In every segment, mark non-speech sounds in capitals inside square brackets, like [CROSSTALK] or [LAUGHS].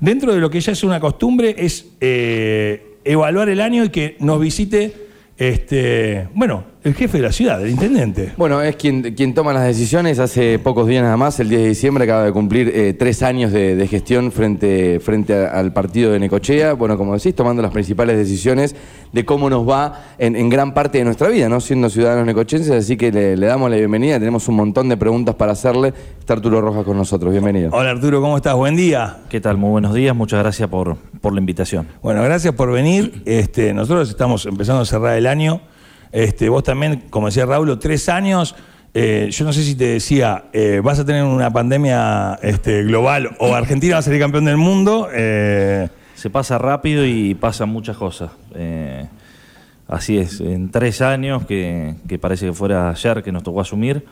dentro de lo que ya es una costumbre, es eh, evaluar el año y que nos visite este, bueno, el jefe de la ciudad, el intendente. Bueno, es quien, quien toma las decisiones. Hace pocos días nada más, el 10 de diciembre, acaba de cumplir eh, tres años de, gestión frente, frente al partido de Necochea. Bueno, como decís, tomando las principales decisiones de cómo nos va en, gran parte de nuestra vida, ¿no? Siendo ciudadanos necochenses. Así que le, damos la bienvenida. Tenemos un montón de preguntas para hacerle. Está Arturo Rojas con nosotros. Bienvenido. Hola Arturo, ¿cómo estás? Buen día. ¿Qué tal? Muy buenos días. Muchas gracias por, por la invitación. Bueno, gracias por venir. Este, nosotros estamos empezando a cerrar el año. Este, vos también, como decía Raúl, tres años. Eh, yo no sé si te decía, eh, vas a tener una pandemia este, global o Argentina va a ser campeón del mundo. Eh. Se pasa rápido y pasan muchas cosas. así es, en tres años, que, parece que fuera ayer que nos tocó asumir,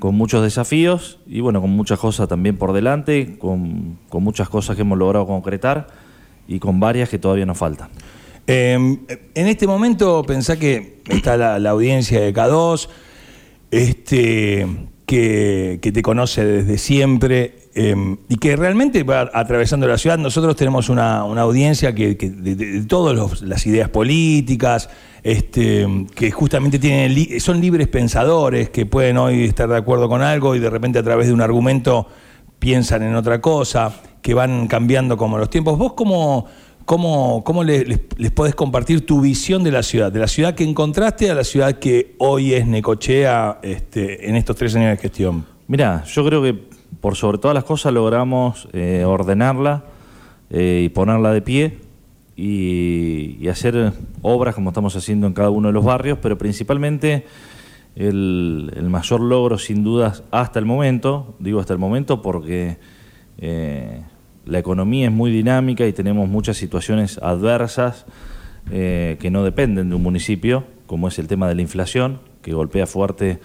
con muchos desafíos y bueno, con muchas cosas también por delante, con, con muchas cosas que hemos logrado concretar y con varias que todavía nos faltan. Em, en este momento pensá que está la, audiencia de K2, este, que, te conoce desde siempre em, y que realmente va atravesando la ciudad. Nosotros tenemos una, audiencia que, de, todas las ideas políticas, este, que justamente tienen, son libres pensadores, que pueden hoy estar de acuerdo con algo y de repente a través de un argumento piensan en otra cosa, que van cambiando como los tiempos. ¿Vos cómo, ¿Cómo, cómo les, podés compartir tu visión de la ciudad? De la ciudad que encontraste a la ciudad que hoy es Necochea este, en estos tres años de gestión. Mira, yo creo que por sobre todas las cosas logramos eh, ordenarla eh, y ponerla de pie y, hacer obras como estamos haciendo en cada uno de los barrios, pero principalmente el, mayor logro sin dudas hasta el momento, digo hasta el momento porque... Eh, la economía es muy dinámica y tenemos muchas situaciones adversas eh, que no dependen de un municipio, como es el tema de la inflación, que golpea fuerte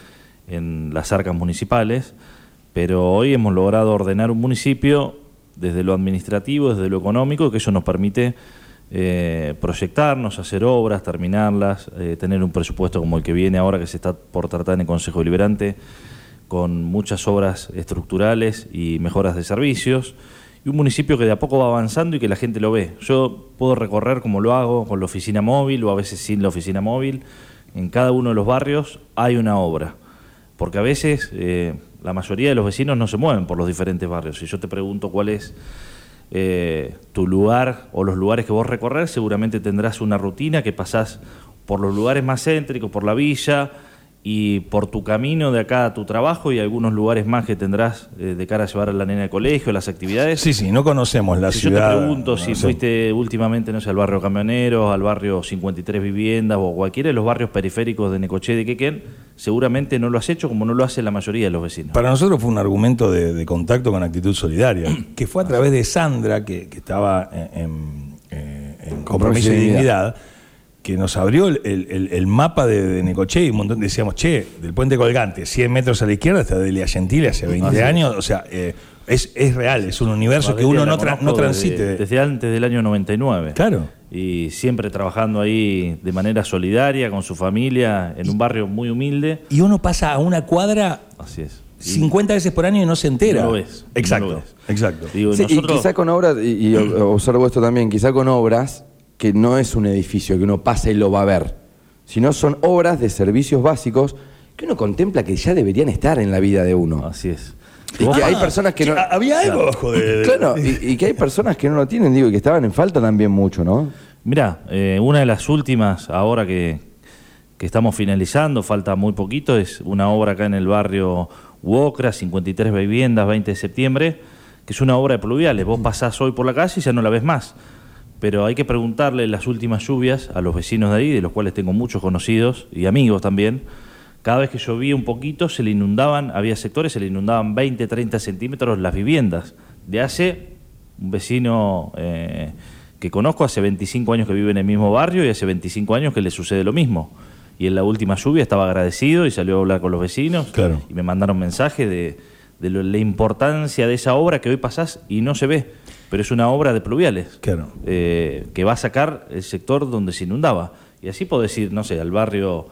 en las arcas municipales, pero hoy hemos logrado ordenar un municipio desde lo administrativo, desde lo económico, que eso nos permite eh, proyectarnos, hacer obras, terminarlas, eh, tener un presupuesto como el que viene ahora, que se está por tratar en el Consejo Deliberante, con muchas obras estructurales y mejoras de servicios y un municipio que de a poco va avanzando y que la gente lo ve. Yo puedo recorrer como lo hago con la oficina móvil o a veces sin la oficina móvil. En cada uno de los barrios hay una obra, porque a veces eh, la mayoría de los vecinos no se mueven por los diferentes barrios. Si yo te pregunto cuál es eh, tu lugar o los lugares que vos recorrer, seguramente tendrás una rutina que pasás por los lugares más céntricos, por la villa, y por tu camino de acá a tu trabajo y algunos lugares más que tendrás eh, de cara a llevar a la nena al colegio, las actividades. Sí, sí, no conocemos la ciudad. Yo te pregunto si fuiste últimamente, no sé, al barrio Camioneros, al barrio 53 Viviendas o cualquiera de los barrios periféricos de Necoché de Quequén, seguramente no lo has hecho como no lo hace la mayoría de los vecinos. Para nosotros fue un argumento de, contacto con actitud solidaria, que fue a través de Sandra, que, estaba en, en compromiso de dignidad que nos abrió el, mapa de, Necoche y un montón decíamos, che, del puente colgante, 100 metros a la izquierda hasta Delia Gentile hace 20 ah, años, o sea, eh, es, real, es un universo que uno no, no transite. Desde, antes del año 99. Claro. Y siempre trabajando ahí de manera solidaria con su familia, en un barrio muy humilde. Y uno pasa a una cuadra. Así es. 50 veces por año y no se entera. No lo ves. Exacto. Exacto. Y quizá con obras, y observo esto también, quizá con obras que no es un edificio que uno pasa y lo va a ver, sino son obras de servicios básicos que uno contempla que ya deberían estar en la vida de uno. Así es. Y que hay personas que no. Había algo de. Claro, y, que hay personas que no lo tienen, digo, y que estaban en falta también mucho, ¿no? Mira, eh, una de las últimas, ahora que, que, estamos finalizando, falta muy poquito, es una obra acá en el barrio Uocra, 53 viviendas, 20 de septiembre, que es una obra de pluviales. Vos pasás hoy por la calle y ya no la ves más pero hay que preguntarle las últimas lluvias a los vecinos de ahí, de los cuales tengo muchos conocidos y amigos también. Cada vez que llovía un poquito se le inundaban, había sectores, se le inundaban 20, 30 centímetros las viviendas. De hace un vecino eh, que conozco, hace 25 años que vive en el mismo barrio y hace 25 años que le sucede lo mismo. Y en la última lluvia estaba agradecido y salió a hablar con los vecinos y me mandaron mensajes de, de la importancia de esa obra que hoy pasás y no se ve pero es una obra de pluviales eh, que va a sacar el sector donde se inundaba. Y así puedo decir, no sé, al barrio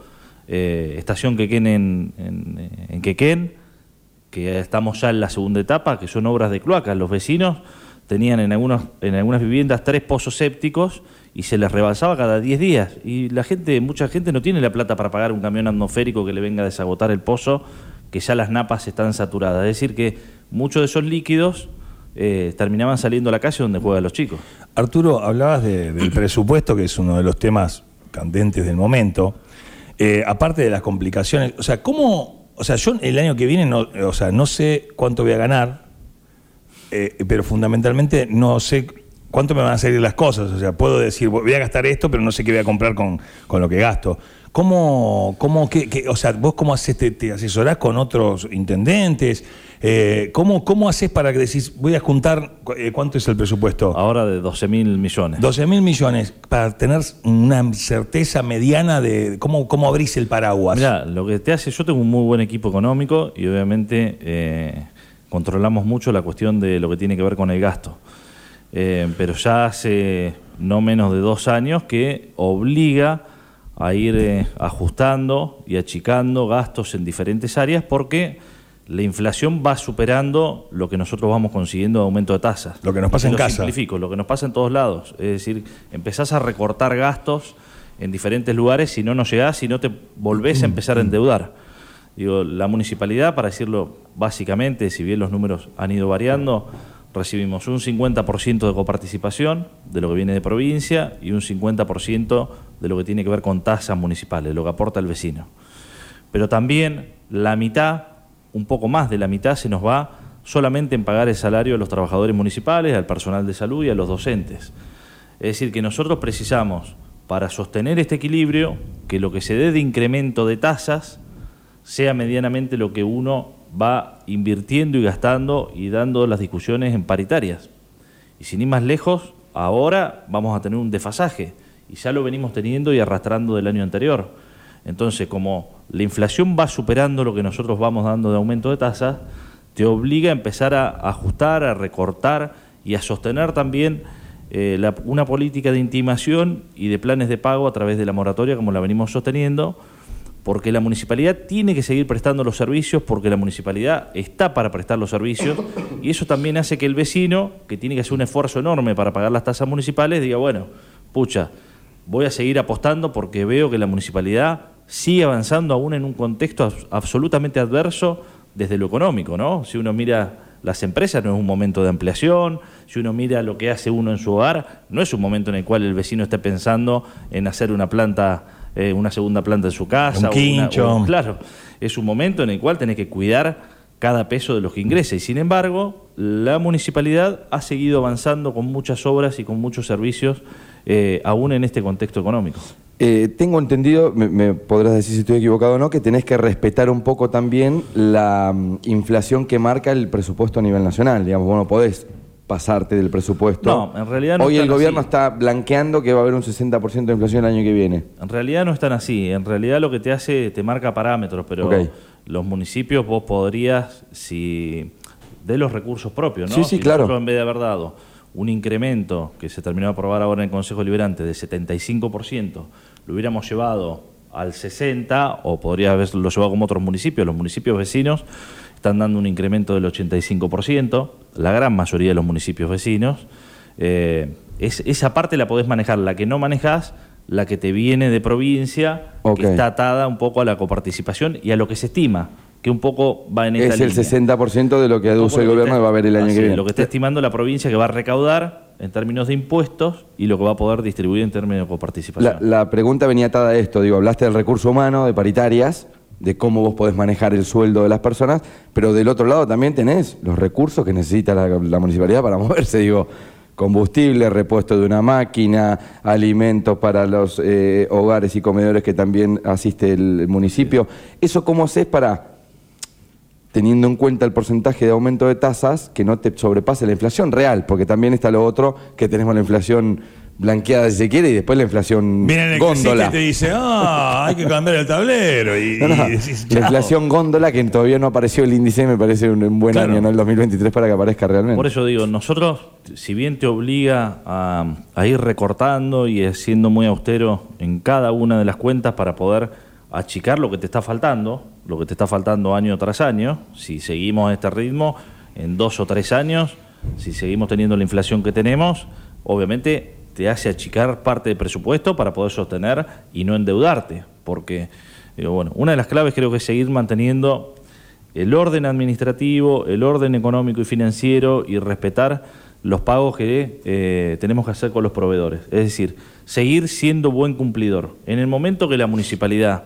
eh, Estación Quequén en, en, Quequén, que estamos ya en la segunda etapa, que son obras de cloacas. Los vecinos tenían en, algunos, en algunas viviendas tres pozos sépticos y se les rebalsaba cada 10 días. Y la gente, mucha gente no tiene la plata para pagar un camión atmosférico que le venga a desagotar el pozo, que ya las napas están saturadas. Es decir, que muchos de esos líquidos eh, terminaban saliendo a la calle donde juegan los chicos. Arturo, hablabas del presupuesto, que es uno de los temas candentes del momento. Eh, aparte de las complicaciones, o sea, ¿cómo o sea, yo el año que viene, no, o sea, no sé cuánto voy a ganar, eh, pero fundamentalmente no sé cuánto me van a salir las cosas. O sea, puedo decir, voy a gastar esto, pero no sé qué voy a comprar con, lo que gasto. ¿Cómo, cómo qué, o sea, vos cómo haces, te, asesorás con otros intendentes? Eh, ¿cómo, ¿Cómo haces para que decís, voy a juntar, eh, cuánto es el presupuesto? Ahora de 12 mil millones. 12 mil millones, para tener una certeza mediana de cómo, cómo abrís el paraguas. Mira, lo que te hace, yo tengo un muy buen equipo económico y obviamente eh, controlamos mucho la cuestión de lo que tiene que ver con el gasto. pero ya hace no menos de dos años que obliga a ir eh, ajustando y achicando gastos en diferentes áreas porque la inflación va superando lo que nosotros vamos consiguiendo de aumento de tasas. Lo que nos pasa en lo casa. Simplifico, lo que nos pasa en todos lados. Es decir, empezás a recortar gastos en diferentes lugares si no nos llegás, y no te volvés a empezar a endeudar. Digo, la municipalidad, para decirlo básicamente, si bien los números han ido variando, recibimos un 50% de coparticipación de lo que viene de provincia y un 50% de lo que tiene que ver con tasas municipales, lo que aporta el vecino. Pero también la mitad, un poco más de la mitad, se nos va solamente en pagar el salario a los trabajadores municipales, al personal de salud y a los docentes. Es decir, que nosotros precisamos, para sostener este equilibrio, que lo que se dé de incremento de tasas sea medianamente lo que uno va invirtiendo y gastando y dando las discusiones en paritarias. Y sin ir más lejos, ahora vamos a tener un desfasaje y ya lo venimos teniendo y arrastrando del año anterior. Entonces, como la inflación va superando lo que nosotros vamos dando de aumento de tasas, te obliga a empezar a ajustar, a recortar y a sostener también eh, una política de intimación y de planes de pago a través de la moratoria, como la venimos sosteniendo, porque la municipalidad tiene que seguir prestando los servicios, porque la municipalidad está para prestar los servicios, y eso también hace que el vecino, que tiene que hacer un esfuerzo enorme para pagar las tasas municipales, diga, bueno, pucha, voy a seguir apostando porque veo que la municipalidad sigue avanzando aún en un contexto absolutamente adverso desde lo económico, ¿no? Si uno mira las empresas, no es un momento de ampliación, si uno mira lo que hace uno en su hogar, no es un momento en el cual el vecino esté pensando en hacer una planta eh, una segunda planta en su casa. Un quincho. claro, es un momento en el cual tenés que cuidar cada peso de los que ingresa. Y sin embargo, la municipalidad ha seguido avanzando con muchas obras y con muchos servicios, eh, aún en este contexto económico. Eh, tengo entendido, me, podrás decir si estoy equivocado o no, que tenés que respetar un poco también la mm, inflación que marca el presupuesto a nivel nacional. Digamos, vos no podés pasarte del presupuesto. No, en realidad no Hoy el gobierno está blanqueando que va a haber un 60% de inflación el año que viene. En realidad no están así. En realidad lo que te hace, te marca parámetros, pero los municipios vos podrías, si de los recursos propios, ¿no? Sí, sí, claro. en vez de haber dado un incremento que se terminó de aprobar ahora en el Consejo Liberante de 75%, lo hubiéramos llevado al 60% o podría haberlo llevado como otros municipios, los municipios vecinos están dando un incremento del 85%, la gran mayoría de los municipios vecinos. Eh, esa parte la podés manejar, la que no manejás, la que te viene de provincia, que está atada un poco a la coparticipación y a lo que se estima, que un poco va en esta Es el 60% de lo que aduce el gobierno y va a haber el año que viene. Lo que está estimando la provincia que va a recaudar en términos de impuestos y lo que va a poder distribuir en términos de coparticipación. La, la pregunta venía atada a esto, digo, hablaste del recurso humano, de paritarias, de cómo vos podés manejar el sueldo de las personas, pero del otro lado también tenés los recursos que necesita la, municipalidad para [LAUGHS] moverse, digo, combustible, repuesto de una máquina, alimentos para los eh, hogares y comedores que también asiste el, municipio. ¿Eso cómo haces para, teniendo en cuenta el porcentaje de aumento de tasas, que no te sobrepase la inflación real? Porque también está lo otro, que tenemos la inflación blanqueada si se quiere y después la inflación Viene el góndola. te dice, ah, hay que cambiar el tablero. Y, la inflación góndola que todavía no apareció el índice me parece un, buen año, ¿no? El 2023 para que aparezca realmente. Por eso digo, nosotros, si bien te obliga a, a ir recortando y siendo muy austero en cada una de las cuentas para poder achicar lo que te está faltando, lo que te está faltando año tras año, si seguimos a este ritmo, en dos o tres años si seguimos teniendo la inflación que tenemos, obviamente te hace achicar parte del presupuesto para poder sostener y no endeudarte, porque bueno, una de las claves creo que es seguir manteniendo el orden administrativo, el orden económico y financiero y respetar los pagos que eh, tenemos que hacer con los proveedores. Es decir, seguir siendo buen cumplidor. En el momento que la municipalidad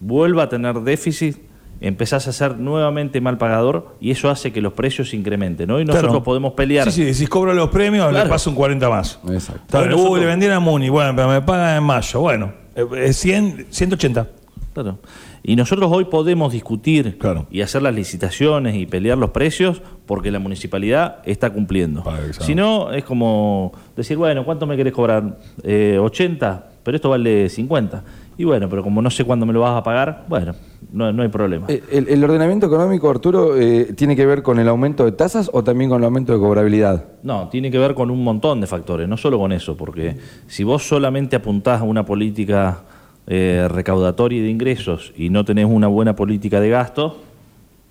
vuelva a tener déficit, empezás a ser nuevamente mal pagador y eso hace que los precios se incrementen. Hoy nosotros podemos pelear. Sí, sí, si cobro los premios, le paso un 40 más. Exacto. le vendieron a Muni, bueno, pero me pagan en mayo. Bueno, es 100, 180. Claro. Y nosotros hoy podemos discutir y hacer las licitaciones y pelear los precios porque la municipalidad está cumpliendo. Si no, es como decir, bueno, ¿cuánto me querés cobrar? Eh, 80, pero esto vale 50. Y bueno, pero como no sé cuándo me lo vas a pagar, bueno, no, hay problema. Eh, ¿El, ordenamiento económico, Arturo, eh, tiene que ver con el aumento de tasas o también con el aumento de cobrabilidad? No, tiene que ver con un montón de factores, no solo con eso, porque si vos solamente apuntás a una política eh, recaudatoria de ingresos y no tenés una buena política de gasto,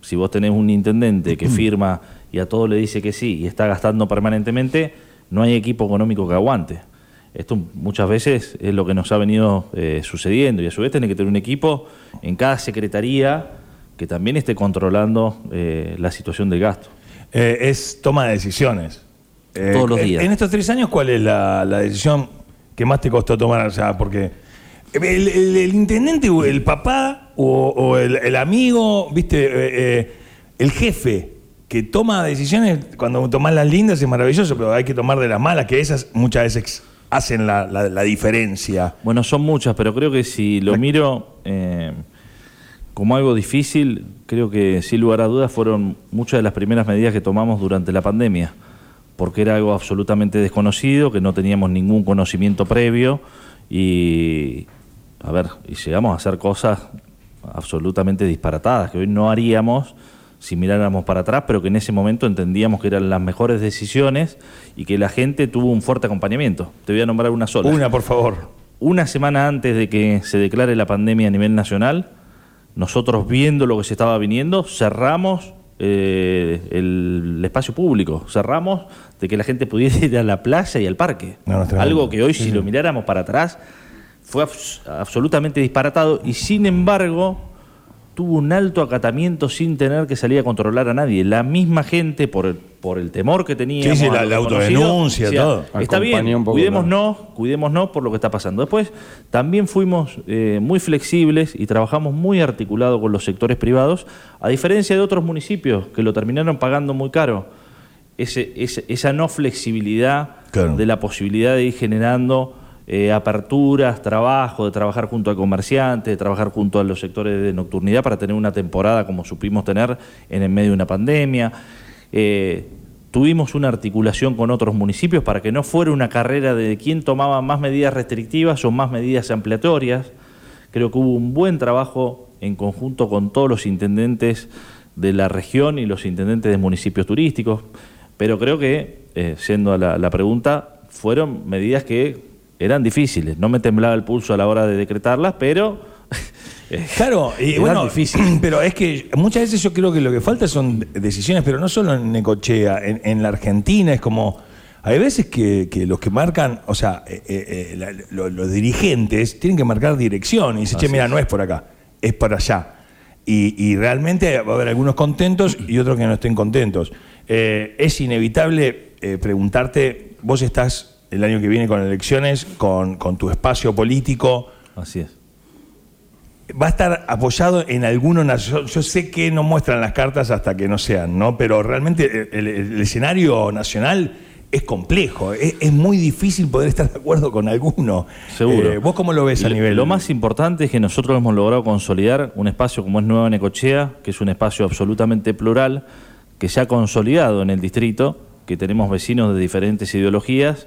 si vos tenés un intendente que [CLEARS THROAT] firma y a todo le dice que sí y está gastando permanentemente, no hay equipo económico que aguante. Esto muchas veces es lo que nos ha venido eh, sucediendo y a su vez tiene que tener un equipo en cada secretaría que también esté controlando eh, la situación del gasto. es toma de decisiones. Todos los días. En estos tres años, ¿cuál es la, la decisión que más te costó tomar? O sea, porque el, intendente o el papá o, el, amigo, viste, eh, eh, el jefe que toma decisiones, cuando tomas las lindas es maravilloso, pero hay que tomar de las malas, que esas muchas veces hacen la, diferencia. Bueno, son muchas, pero creo que si lo miro eh, como algo difícil, creo que sin lugar a dudas fueron muchas de las primeras medidas que tomamos durante la pandemia, porque era algo absolutamente desconocido, que no teníamos ningún conocimiento previo y, a ver, y llegamos a hacer cosas absolutamente disparatadas que hoy no haríamos si miráramos para atrás, pero que en ese momento entendíamos que eran las mejores decisiones y que la gente tuvo un fuerte acompañamiento. Te voy a nombrar una sola. Una, por favor. Una semana antes de que se declare la pandemia a nivel nacional, nosotros viendo lo que se estaba viniendo, cerramos eh, el, espacio público, cerramos de que la gente pudiera ir a la playa y al parque. Algo que hoy, si lo miráramos para atrás, fue absolutamente disparatado y sin embargo tuvo un alto acatamiento sin tener que salir a controlar a nadie. La misma gente, por el, por el temor que tenía. Sí, la, autodenuncia, todo. Está bien, cuidémonos, cuidémonos por lo que está pasando. Después, también fuimos eh, muy flexibles y trabajamos muy articulado con los sectores privados, a diferencia de otros municipios que lo terminaron pagando muy caro. Ese, esa no flexibilidad de la posibilidad de ir generando eh, aperturas, trabajo, de trabajar junto a comerciantes, de trabajar junto a los sectores de nocturnidad para tener una temporada como supimos tener en el medio de una pandemia. Eh, tuvimos una articulación con otros municipios para que no fuera una carrera de quién tomaba más medidas restrictivas o más medidas ampliatorias. Creo que hubo un buen trabajo en conjunto con todos los intendentes de la región y los intendentes de municipios turísticos, pero creo que, eh, siendo la, la pregunta, fueron medidas que eran difíciles. No me temblaba el pulso a la hora de decretarlas, pero... [LAUGHS] Eh, claro, y bueno, difícil. [CLEARS THROAT] pero es que muchas veces yo creo que lo que falta son decisiones, pero no solo en Necochea, en, la Argentina es como, hay veces que, los que marcan, o sea, eh, eh, los dirigentes tienen que marcar dirección y dicen, che, mira, no es por acá, es para allá. Y, realmente va a haber algunos contentos y otros que no estén contentos. es inevitable preguntarte, vos estás el año que viene con elecciones, con, tu espacio político. Así es. Va a estar apoyado en alguno yo, yo, sé que no muestran las cartas hasta que no sean, ¿no? Pero realmente el, escenario nacional es complejo, es, muy difícil poder estar de acuerdo con alguno. Seguro. Eh, ¿Vos cómo lo ves a nivel? Lo más importante es que nosotros hemos logrado consolidar un espacio como es Nueva Necochea, que es un espacio absolutamente plural, que se ha consolidado en el distrito, que tenemos vecinos de diferentes ideologías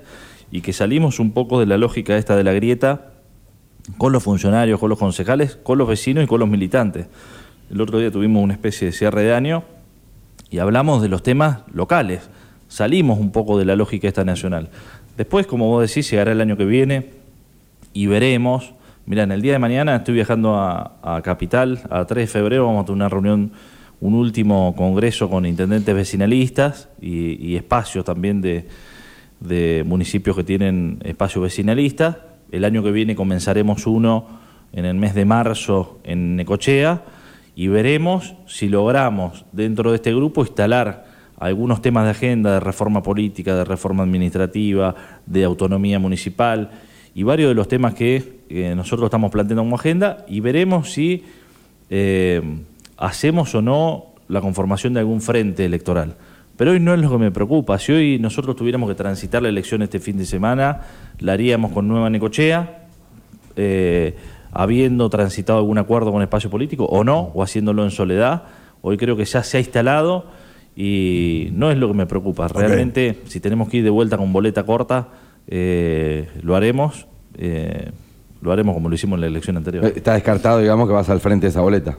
y que salimos un poco de la lógica esta de la grieta con los funcionarios, con los concejales, con los vecinos y con los militantes. El otro día tuvimos una especie de cierre de año y hablamos de los temas locales. Salimos un poco de la lógica esta nacional. Después, como vos decís, llegará el año que viene y veremos. Mirá, en el día de mañana estoy viajando a, a Capital, a 3 de febrero vamos a tener una reunión un último congreso con intendentes vecinalistas y, espacios también de, de, municipios que tienen espacios vecinalistas. El año que viene comenzaremos uno en el mes de marzo en Necochea y veremos si logramos dentro de este grupo instalar algunos temas de agenda de reforma política, de reforma administrativa, de autonomía municipal y varios de los temas que eh, nosotros estamos planteando como agenda y veremos si eh, hacemos o no la conformación de algún frente electoral. Pero hoy no es lo que me preocupa. Si hoy nosotros tuviéramos que transitar la elección este fin de semana, la haríamos con Nueva Necochea, eh, habiendo transitado algún acuerdo con espacio político o no, o haciéndolo en soledad. Hoy creo que ya se ha instalado y no es lo que me preocupa. Realmente, si tenemos que ir de vuelta con boleta corta, eh, lo haremos. Eh, lo haremos como lo hicimos en la elección anterior. Está descartado, digamos, que vas al frente de esa boleta.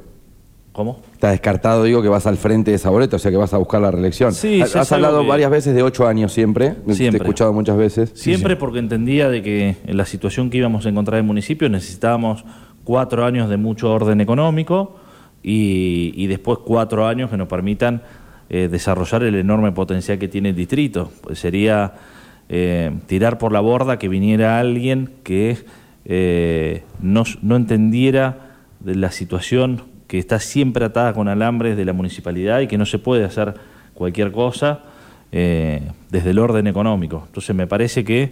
¿Cómo? Está descartado, digo, que vas al frente de esa boleta, o sea que vas a buscar la reelección. Sí, Has hablado varias veces de ocho años siempre, siempre. te he escuchado muchas veces. Siempre porque entendía de que en la situación que íbamos a encontrar en el municipio necesitábamos cuatro años de mucho orden económico y, después cuatro años que nos permitan eh, desarrollar el enorme potencial que tiene el distrito. Pues sería eh, tirar por la borda que viniera alguien que eh, no, no entendiera de la situación que está siempre atada con alambres de la municipalidad y que no se puede hacer cualquier cosa eh, desde el orden económico. Entonces me parece que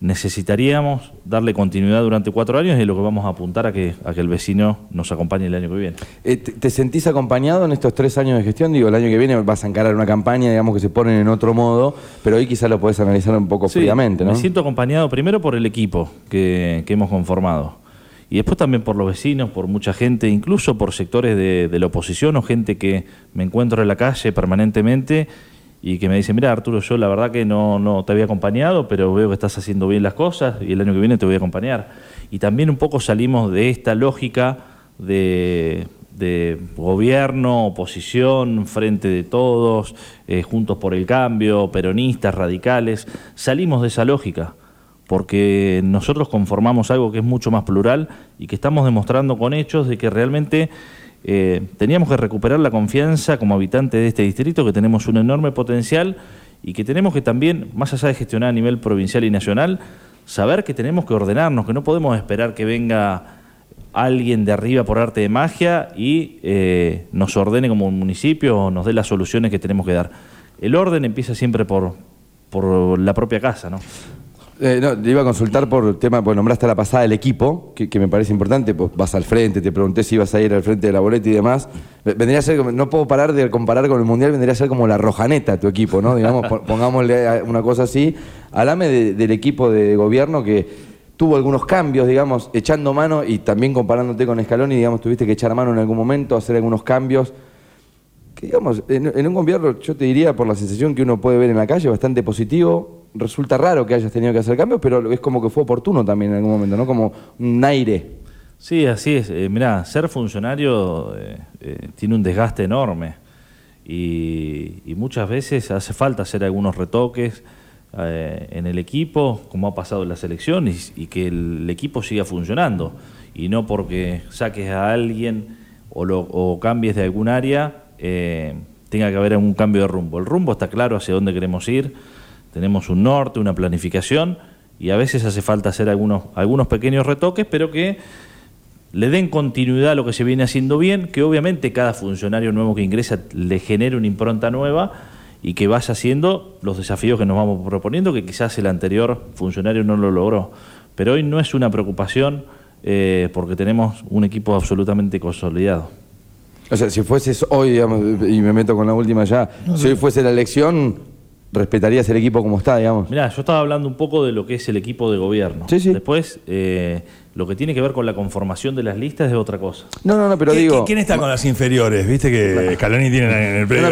necesitaríamos darle continuidad durante cuatro años y es lo que vamos a apuntar a que, a que el vecino nos acompañe el año que viene. Eh, ¿Te sentís acompañado en estos tres años de gestión? Digo, el año que viene vas a encarar una campaña, digamos, que se ponen en otro modo, pero hoy quizás lo podés analizar un poco fríamente, ¿no? Me siento acompañado primero por el equipo que, que hemos conformado y después también por los vecinos, por mucha gente, incluso por sectores de, la oposición o gente que me encuentro en la calle permanentemente y que me dice, mira Arturo, yo la verdad que no, no te había acompañado, pero veo que estás haciendo bien las cosas y el año que viene te voy a acompañar. Y también un poco salimos de esta lógica de, gobierno, oposición, frente de todos, eh, juntos por el cambio, peronistas, radicales, salimos de esa lógica porque nosotros conformamos algo que es mucho más plural y que estamos demostrando con hechos de que realmente eh, teníamos que recuperar la confianza como habitante de este distrito, que tenemos un enorme potencial y que tenemos que también, más allá de gestionar a nivel provincial y nacional, saber que tenemos que ordenarnos, que no podemos esperar que venga alguien de arriba por arte de magia y eh, nos ordene como un municipio o nos dé las soluciones que tenemos que dar. El orden empieza siempre por, por la propia casa, ¿no? Eh, no, te iba a consultar por el tema, pues nombraste a la pasada el equipo, que, me parece importante, pues vas al frente, te pregunté si ibas a ir al frente de la boleta y demás. Vendría a ser, no puedo parar de comparar con el Mundial, vendría a ser como la rojaneta tu equipo, ¿no? Digamos, [LAUGHS] pongámosle una cosa así. Hablame del equipo de gobierno que tuvo algunos cambios, digamos, echando mano y también comparándote con Scaloni, digamos, tuviste que echar mano en algún momento, hacer algunos cambios. Que digamos, en, en un gobierno, yo te diría, por la sensación que uno puede ver en la calle, bastante positivo, resulta raro que hayas tenido que hacer cambios, pero es como que fue oportuno también en algún momento, ¿no? Como un aire. Sí, así es. Eh, mirá, ser funcionario eh, eh, tiene un desgaste enorme y, muchas veces hace falta hacer algunos retoques en el equipo, como ha pasado en la selección, y, que el, equipo siga funcionando. Y no porque saques a alguien o, lo, o cambies de algún área, tenga que haber algún cambio de rumbo. El rumbo está claro hacia dónde queremos ir tenemos un norte, una planificación y a veces hace falta hacer algunos, algunos pequeños retoques, pero que le den continuidad a lo que se viene haciendo bien, que obviamente cada funcionario nuevo que ingresa le genere una impronta nueva y que vaya haciendo los desafíos que nos vamos proponiendo, que quizás el anterior funcionario no lo logró. Pero hoy no es una preocupación eh, porque tenemos un equipo absolutamente consolidado. O sea, si fueses hoy, digamos, y me meto con la última ya, si hoy fuese la elección, respetarías el equipo como está, digamos. Mirá, yo estaba hablando un poco de lo que es el equipo de gobierno. Sí, sí. Después, eh, lo que tiene que ver con la conformación de las listas es otra cosa. No, no, no, pero digo... ¿Quién está con las inferiores? Viste que Caloni tiene en el predio...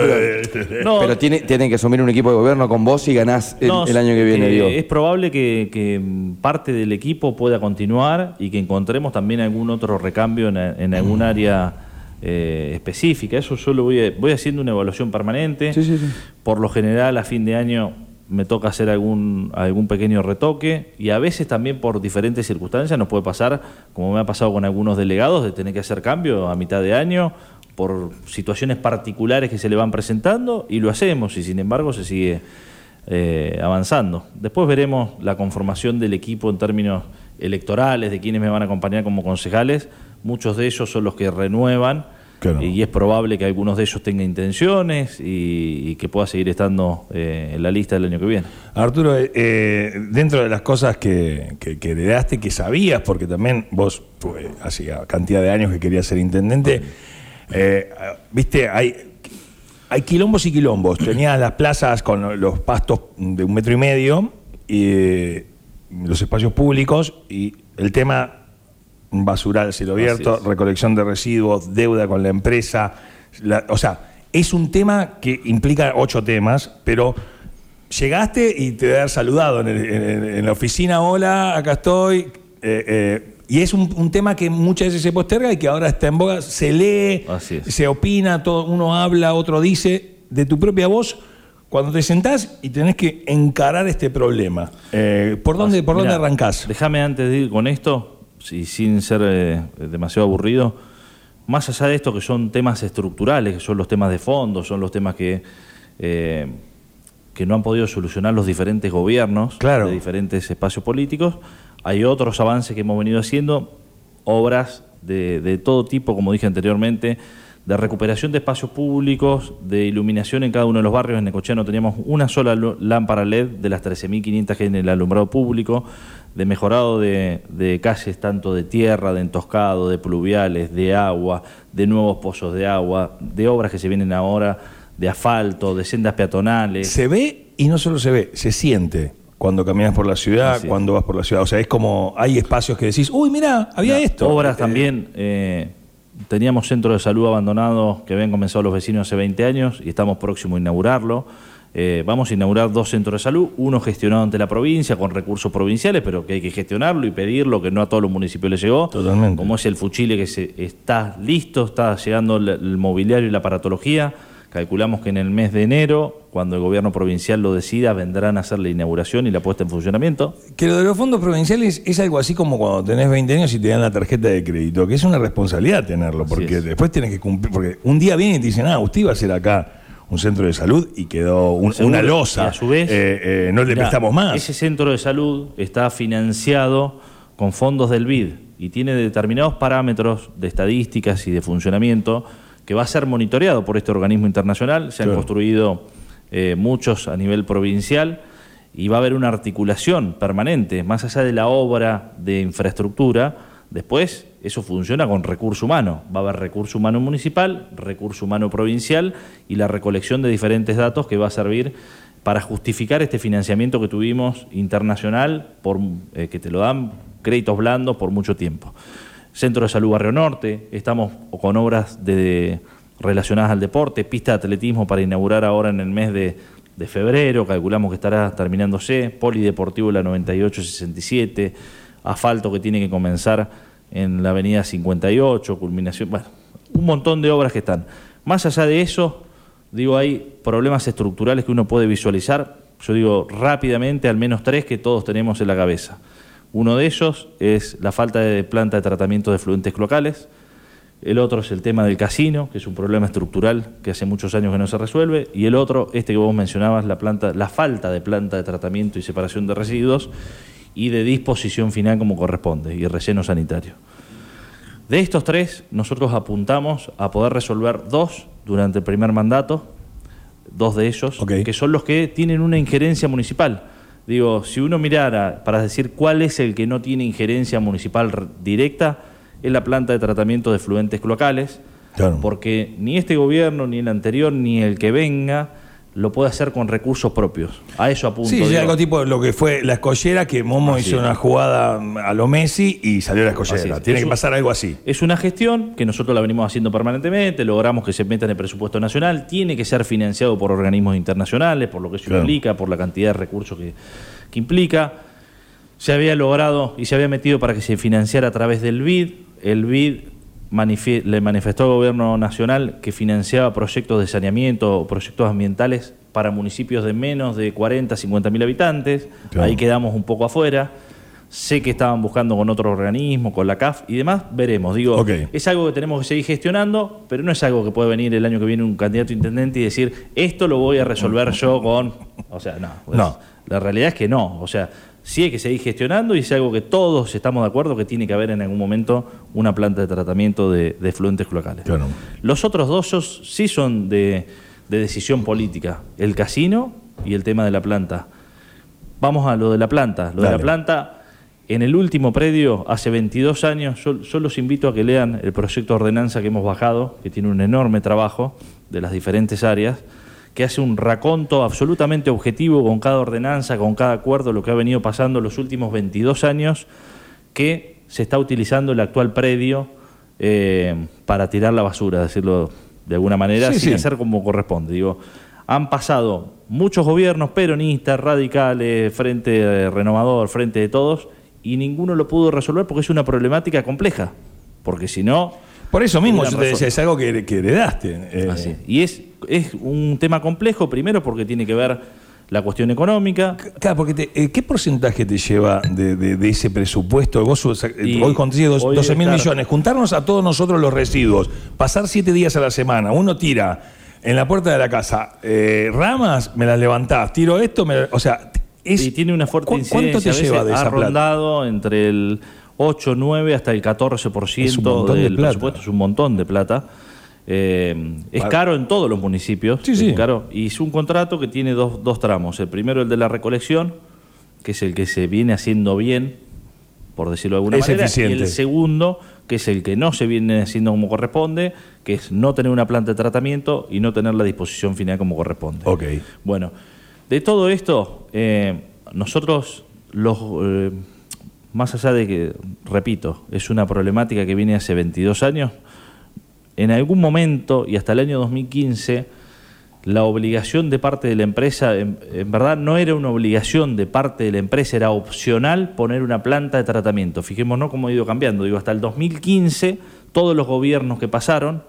pero, tiene, tienen que asumir un equipo de gobierno con vos y ganás el, año que viene, digo. Es probable que, parte del equipo pueda continuar y que encontremos también algún otro recambio en, en algún área eh, específica. Eso yo lo voy, voy haciendo una evaluación permanente. Por lo general, a fin de año me toca hacer algún, algún pequeño retoque y a veces también por diferentes circunstancias nos puede pasar, como me ha pasado con algunos delegados, de tener que hacer cambio a mitad de año por situaciones particulares que se le van presentando y lo hacemos y sin embargo se sigue eh, avanzando. Después veremos la conformación del equipo en términos electorales, de quienes me van a acompañar como concejales. Muchos de ellos son los que renuevan y es probable que algunos de ellos tengan intenciones y, que pueda seguir estando eh, en la lista del año que viene. Arturo, eh, dentro de las cosas que, que, que, heredaste, que sabías, porque también vos hacía cantidad de años que querías ser intendente, viste, hay hay quilombos y quilombos. [CLEARS THROAT] Tenías las plazas con los pastos de un metro y medio y eh, los espacios públicos y el tema basural, cielo abierto, recolección de residuos, deuda con la empresa. o sea, es un tema que implica ocho temas, pero llegaste y te haber saludado en, la oficina, hola, acá estoy. Eh, eh, y es un, tema que muchas veces se posterga y que ahora está en boga, se lee, se opina, todo, uno habla, otro dice, de tu propia voz, cuando te sentás y tenés que encarar este problema. Eh, ¿Por dónde, por dónde arrancás? Déjame antes de ir con esto, y sin ser eh, demasiado aburrido, más allá de esto que son temas estructurales, que son los temas de fondo, son los temas que... Eh, que no han podido solucionar los diferentes gobiernos de diferentes espacios políticos, hay otros avances que hemos venido haciendo, obras de, todo tipo, como dije anteriormente, de recuperación de espacios públicos, de iluminación en cada uno de los barrios. En Necochea no teníamos una sola lámpara LED de las 13.500 que hay en el alumbrado público, de mejorado de, de, calles tanto de tierra, de entoscado, de pluviales, de agua, de nuevos pozos de agua, de obras que se vienen ahora, de asfalto, de sendas peatonales. Se ve y no solo se ve, se siente cuando caminas por la ciudad, cuando vas por la ciudad. O sea, es como hay espacios que decís, uy, mira, había esto. Obras eh, también. Eh, teníamos centros de salud abandonados que habían comenzado los vecinos hace 20 años y estamos próximos a inaugurarlo. Eh, vamos a inaugurar dos centros de salud, uno gestionado ante la provincia con recursos provinciales, pero que hay que gestionarlo y pedirlo, que no a todos los municipios les llegó. Totalmente. Como es el Fuchile que se, está listo, está llegando el mobiliario y la aparatología Calculamos que en el mes de enero, cuando el gobierno provincial lo decida, vendrán a hacer la inauguración y la puesta en funcionamiento. Que lo de los fondos provinciales es algo así como cuando tenés 20 años y te dan la tarjeta de crédito, que es una responsabilidad tenerlo, porque después tienes que cumplir, porque un día viene y te dicen, ah, usted iba a ser acá un centro de salud y quedó una losa. a su vez, eh, eh, no le prestamos más. Ese centro de salud está financiado con fondos del BID y tiene determinados parámetros de estadísticas y de funcionamiento que va a ser monitoreado por este organismo internacional. Se han construido eh, muchos a nivel provincial y va a haber una articulación permanente, más allá de la obra de infraestructura. Después, eso funciona con recurso humano. Va a haber recurso humano municipal, recurso humano provincial y la recolección de diferentes datos que va a servir para justificar este financiamiento que tuvimos internacional, por, eh, que te lo dan créditos blandos por mucho tiempo. Centro de Salud Barrio Norte, estamos con obras relacionadas al deporte, pista de atletismo para inaugurar ahora en el mes de, febrero, calculamos que estará terminándose, polideportivo la 98-67, asfalto que tiene que comenzar en la avenida 58, culminación, bueno, un montón de obras que están. Más allá de eso, digo, hay problemas estructurales que uno puede visualizar, yo digo rápidamente, al menos tres que todos tenemos en la cabeza. Uno de ellos es la falta de planta de tratamiento de fluentes locales. El otro es el tema del casino, que es un problema estructural que hace muchos años que no se resuelve. Y el otro, este que vos mencionabas, la, planta, la falta de planta de tratamiento y separación de residuos y de disposición final como corresponde, y relleno sanitario. De estos tres, nosotros apuntamos a poder resolver dos durante el primer mandato, dos de ellos, que son los que tienen una injerencia municipal. Digo, si uno mirara para decir cuál es el que no tiene injerencia municipal directa, es la planta de tratamiento de fluentes cloacales, porque ni este gobierno, ni el anterior, ni el que venga lo puede hacer con recursos propios. A eso apunto. Sí, es algo tipo lo que fue la escollera, que Momo hizo una jugada a lo Messi y salió la escollera. Tiene que pasar algo así. Es una gestión que nosotros la venimos haciendo permanentemente, logramos que se meta en el presupuesto nacional, tiene que ser financiado por organismos internacionales, por lo que eso implica, por la cantidad de recursos que, que implica. Se había logrado y se había metido para que se financiara a través del BID. El BID le manifestó al gobierno nacional que financiaba proyectos de saneamiento o proyectos ambientales para municipios de menos de 40, 50 mil habitantes. Ahí quedamos un poco afuera. Sé que estaban buscando con otro organismo, con la CAF y demás, veremos. Digo, es algo que tenemos que seguir gestionando, pero no es algo que puede venir el año que viene un candidato a intendente y decir, esto lo voy a resolver yo con... O sea, no. pues, No. La realidad es que no. O sea, sí hay que seguir gestionando y es algo que todos estamos de acuerdo que tiene que haber en algún momento una planta de tratamiento de, de efluentes cloacales. Claro. Los otros dos sí son de, de decisión política, el casino y el tema de la planta. Vamos a lo de la planta. Lo de la planta, en el último predio, hace 22 años, yo, yo los invito a que lean el proyecto de ordenanza que hemos bajado, que tiene un enorme trabajo de las diferentes áreas, que hace un raconto absolutamente objetivo con cada ordenanza, con cada acuerdo, lo que ha venido pasando los últimos 22 años, que se está utilizando el actual predio eh, para tirar la basura, decirlo de alguna manera, Sí, sin sí. hacer como corresponde. Digo, han pasado muchos gobiernos peronistas, radicales, frente renovador, frente de todos, y ninguno lo pudo resolver porque es una problemática compleja. Porque si no, Por eso mismo yo te decía, es algo que, que heredaste. eh, así. Y es, es un tema complejo, primero porque tiene que ver la cuestión económica. Claro, porque te- eh, ¿qué porcentaje te lleva de, de- de ese presupuesto? Vos sos- eh, hoy consigues dos- hoy 12 mil millones, juntarnos a todos nosotros los residuos, pasar siete días a la semana, uno tira en la puerta de la casa eh, ramas, me las levantás, tiro esto, me, o sea, es, y tiene una fuerte ¿cu- incidencia. ¿Cuánto te a veces lleva de ha esa plata? rondado entre el 8, 9 hasta el 14% Es un montón de del presupuesto. Es un montón de plata. Eh, es Vale. caro en todos los municipios. Sí, es sí. caro. Y es un contrato que tiene dos, dos tramos. El primero, el de la recolección, que es el que se viene haciendo bien, por decirlo de alguna Es manera. eficiente. Y el segundo, que es el que no se viene haciendo como corresponde, que es no tener una planta de tratamiento y no tener la disposición final como corresponde. Ok. Bueno, de todo esto, eh, nosotros, los, eh, más allá de que, repito, es una problemática que viene hace 22 años, en algún momento y hasta el año 2015, la obligación de parte de la empresa, en, verdad no era una obligación de parte de la empresa, era opcional poner una planta de tratamiento. Fijémonos cómo ha ido cambiando. Digo, hasta el 2015, todos los gobiernos que pasaron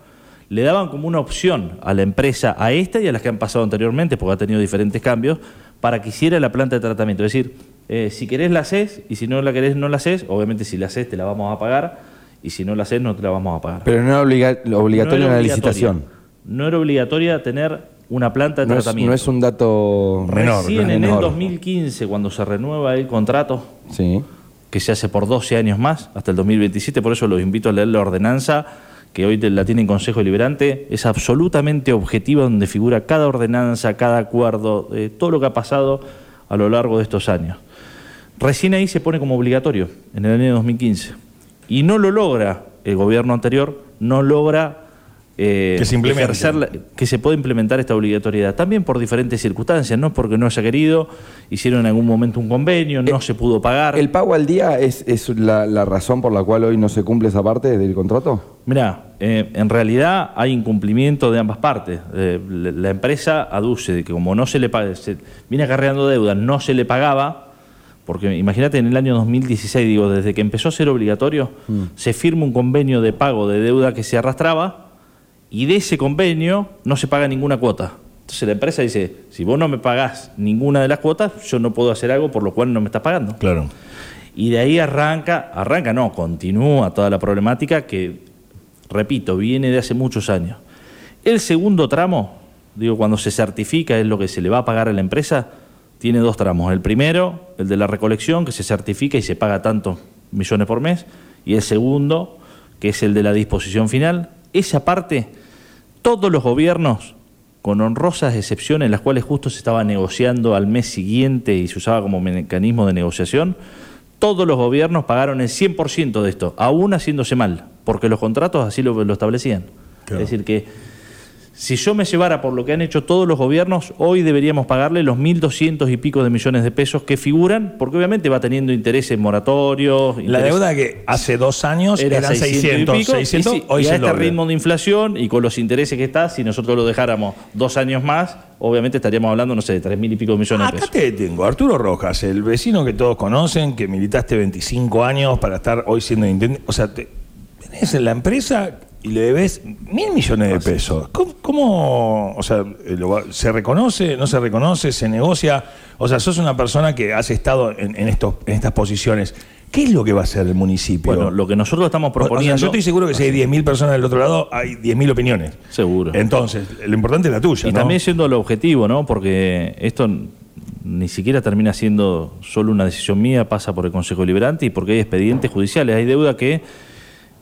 le daban como una opción a la empresa, a esta y a las que han pasado anteriormente, porque ha tenido diferentes cambios, para que hiciera la planta de tratamiento. Es decir, eh, si querés la haces y si no la querés no la haces. Obviamente si la haces te la vamos a pagar y si no la haces no te la vamos a pagar. Pero no era obliga- obligatorio No era la obligatoria. licitación. No era obligatoria tener una planta de No es, tratamiento. no es un dato Menor, Recién en el menor. 2015, cuando se renueva el contrato, Sí. que se hace por 12 años más, hasta el 2027, por eso los invito a leer la ordenanza, que hoy la tiene en Consejo Deliberante, es absolutamente objetiva, donde figura cada ordenanza, cada acuerdo, eh, todo lo que ha pasado a lo largo de estos años. Recién ahí se pone como obligatorio, en el año 2015. Y no lo logra el gobierno anterior, no logra eh, Que se ejercer la- que se pueda implementar esta obligatoriedad. También por diferentes circunstancias, no porque no haya querido, hicieron en algún momento un convenio, no se pudo pagar. ¿El pago al día es, es la, la razón por la cual hoy no se cumple esa parte del contrato? Mira, en realidad hay incumplimiento de ambas partes. Eh, la, la empresa aduce de que como no se le paga, se viene acarreando deuda, no se le pagaba, porque imagínate en el año 2016, digo, desde que empezó a ser obligatorio, se firma un convenio de pago de deuda que se arrastraba y de ese convenio no se paga ninguna cuota. Entonces la empresa dice, si vos no me pagás ninguna de las cuotas, yo no puedo hacer algo por lo cual no me estás pagando. Claro. Y de ahí arranca, arranca no, continúa toda la problemática que, repito, viene de hace muchos años. El segundo tramo, digo, cuando se certifica es lo que se le va a pagar a la empresa, tiene dos tramos. El primero, el de la recolección, que se certifica y se paga tantos millones por mes. Y el segundo, que es el de la disposición final. Esa parte, todos los gobiernos, con honrosas excepciones, las cuales justo se estaba negociando al mes siguiente y se usaba como mecanismo de negociación, todos los gobiernos pagaron el 100% de esto, aún haciéndose mal, porque los contratos así lo, lo establecían. Claro. Es decir, que si yo me llevara por lo que han hecho todos los gobiernos, hoy deberíamos pagarle los 1.200 y pico de millones de pesos que figuran, porque obviamente va teniendo intereses moratorios. La intereses- deuda que hace dos años era eran 600, y pico, 600, y sí, hoy y a el este doble. ritmo de inflación y con los intereses que está, si nosotros lo dejáramos dos años más, obviamente estaríamos hablando, no sé, de tres mil y pico millones de Acá pesos. te detengo, Arturo Rojas, el vecino que todos conocen, que militaste 25 años para estar hoy siendo intendente. O sea, te, tenés en la empresa y le debes mil millones de pesos. ¿Cómo, cómo, o sea, eh, lo se reconoce, no se reconoce, se negocia? O sea, sos una persona que has estado en, en estos, en estas posiciones. ¿Qué es lo que va a hacer el municipio? Bueno, lo que nosotros estamos O- o sea, proponiendo... yo estoy seguro que si hay 10.000 personas del otro lado, hay 10.000 opiniones. Seguro. Entonces, lo importante es la tuya, Y ¿no? también siendo el objetivo, ¿no? Porque esto ni siquiera termina siendo solo una decisión mía, pasa por el Consejo Deliberante y porque hay expedientes judiciales, hay deuda que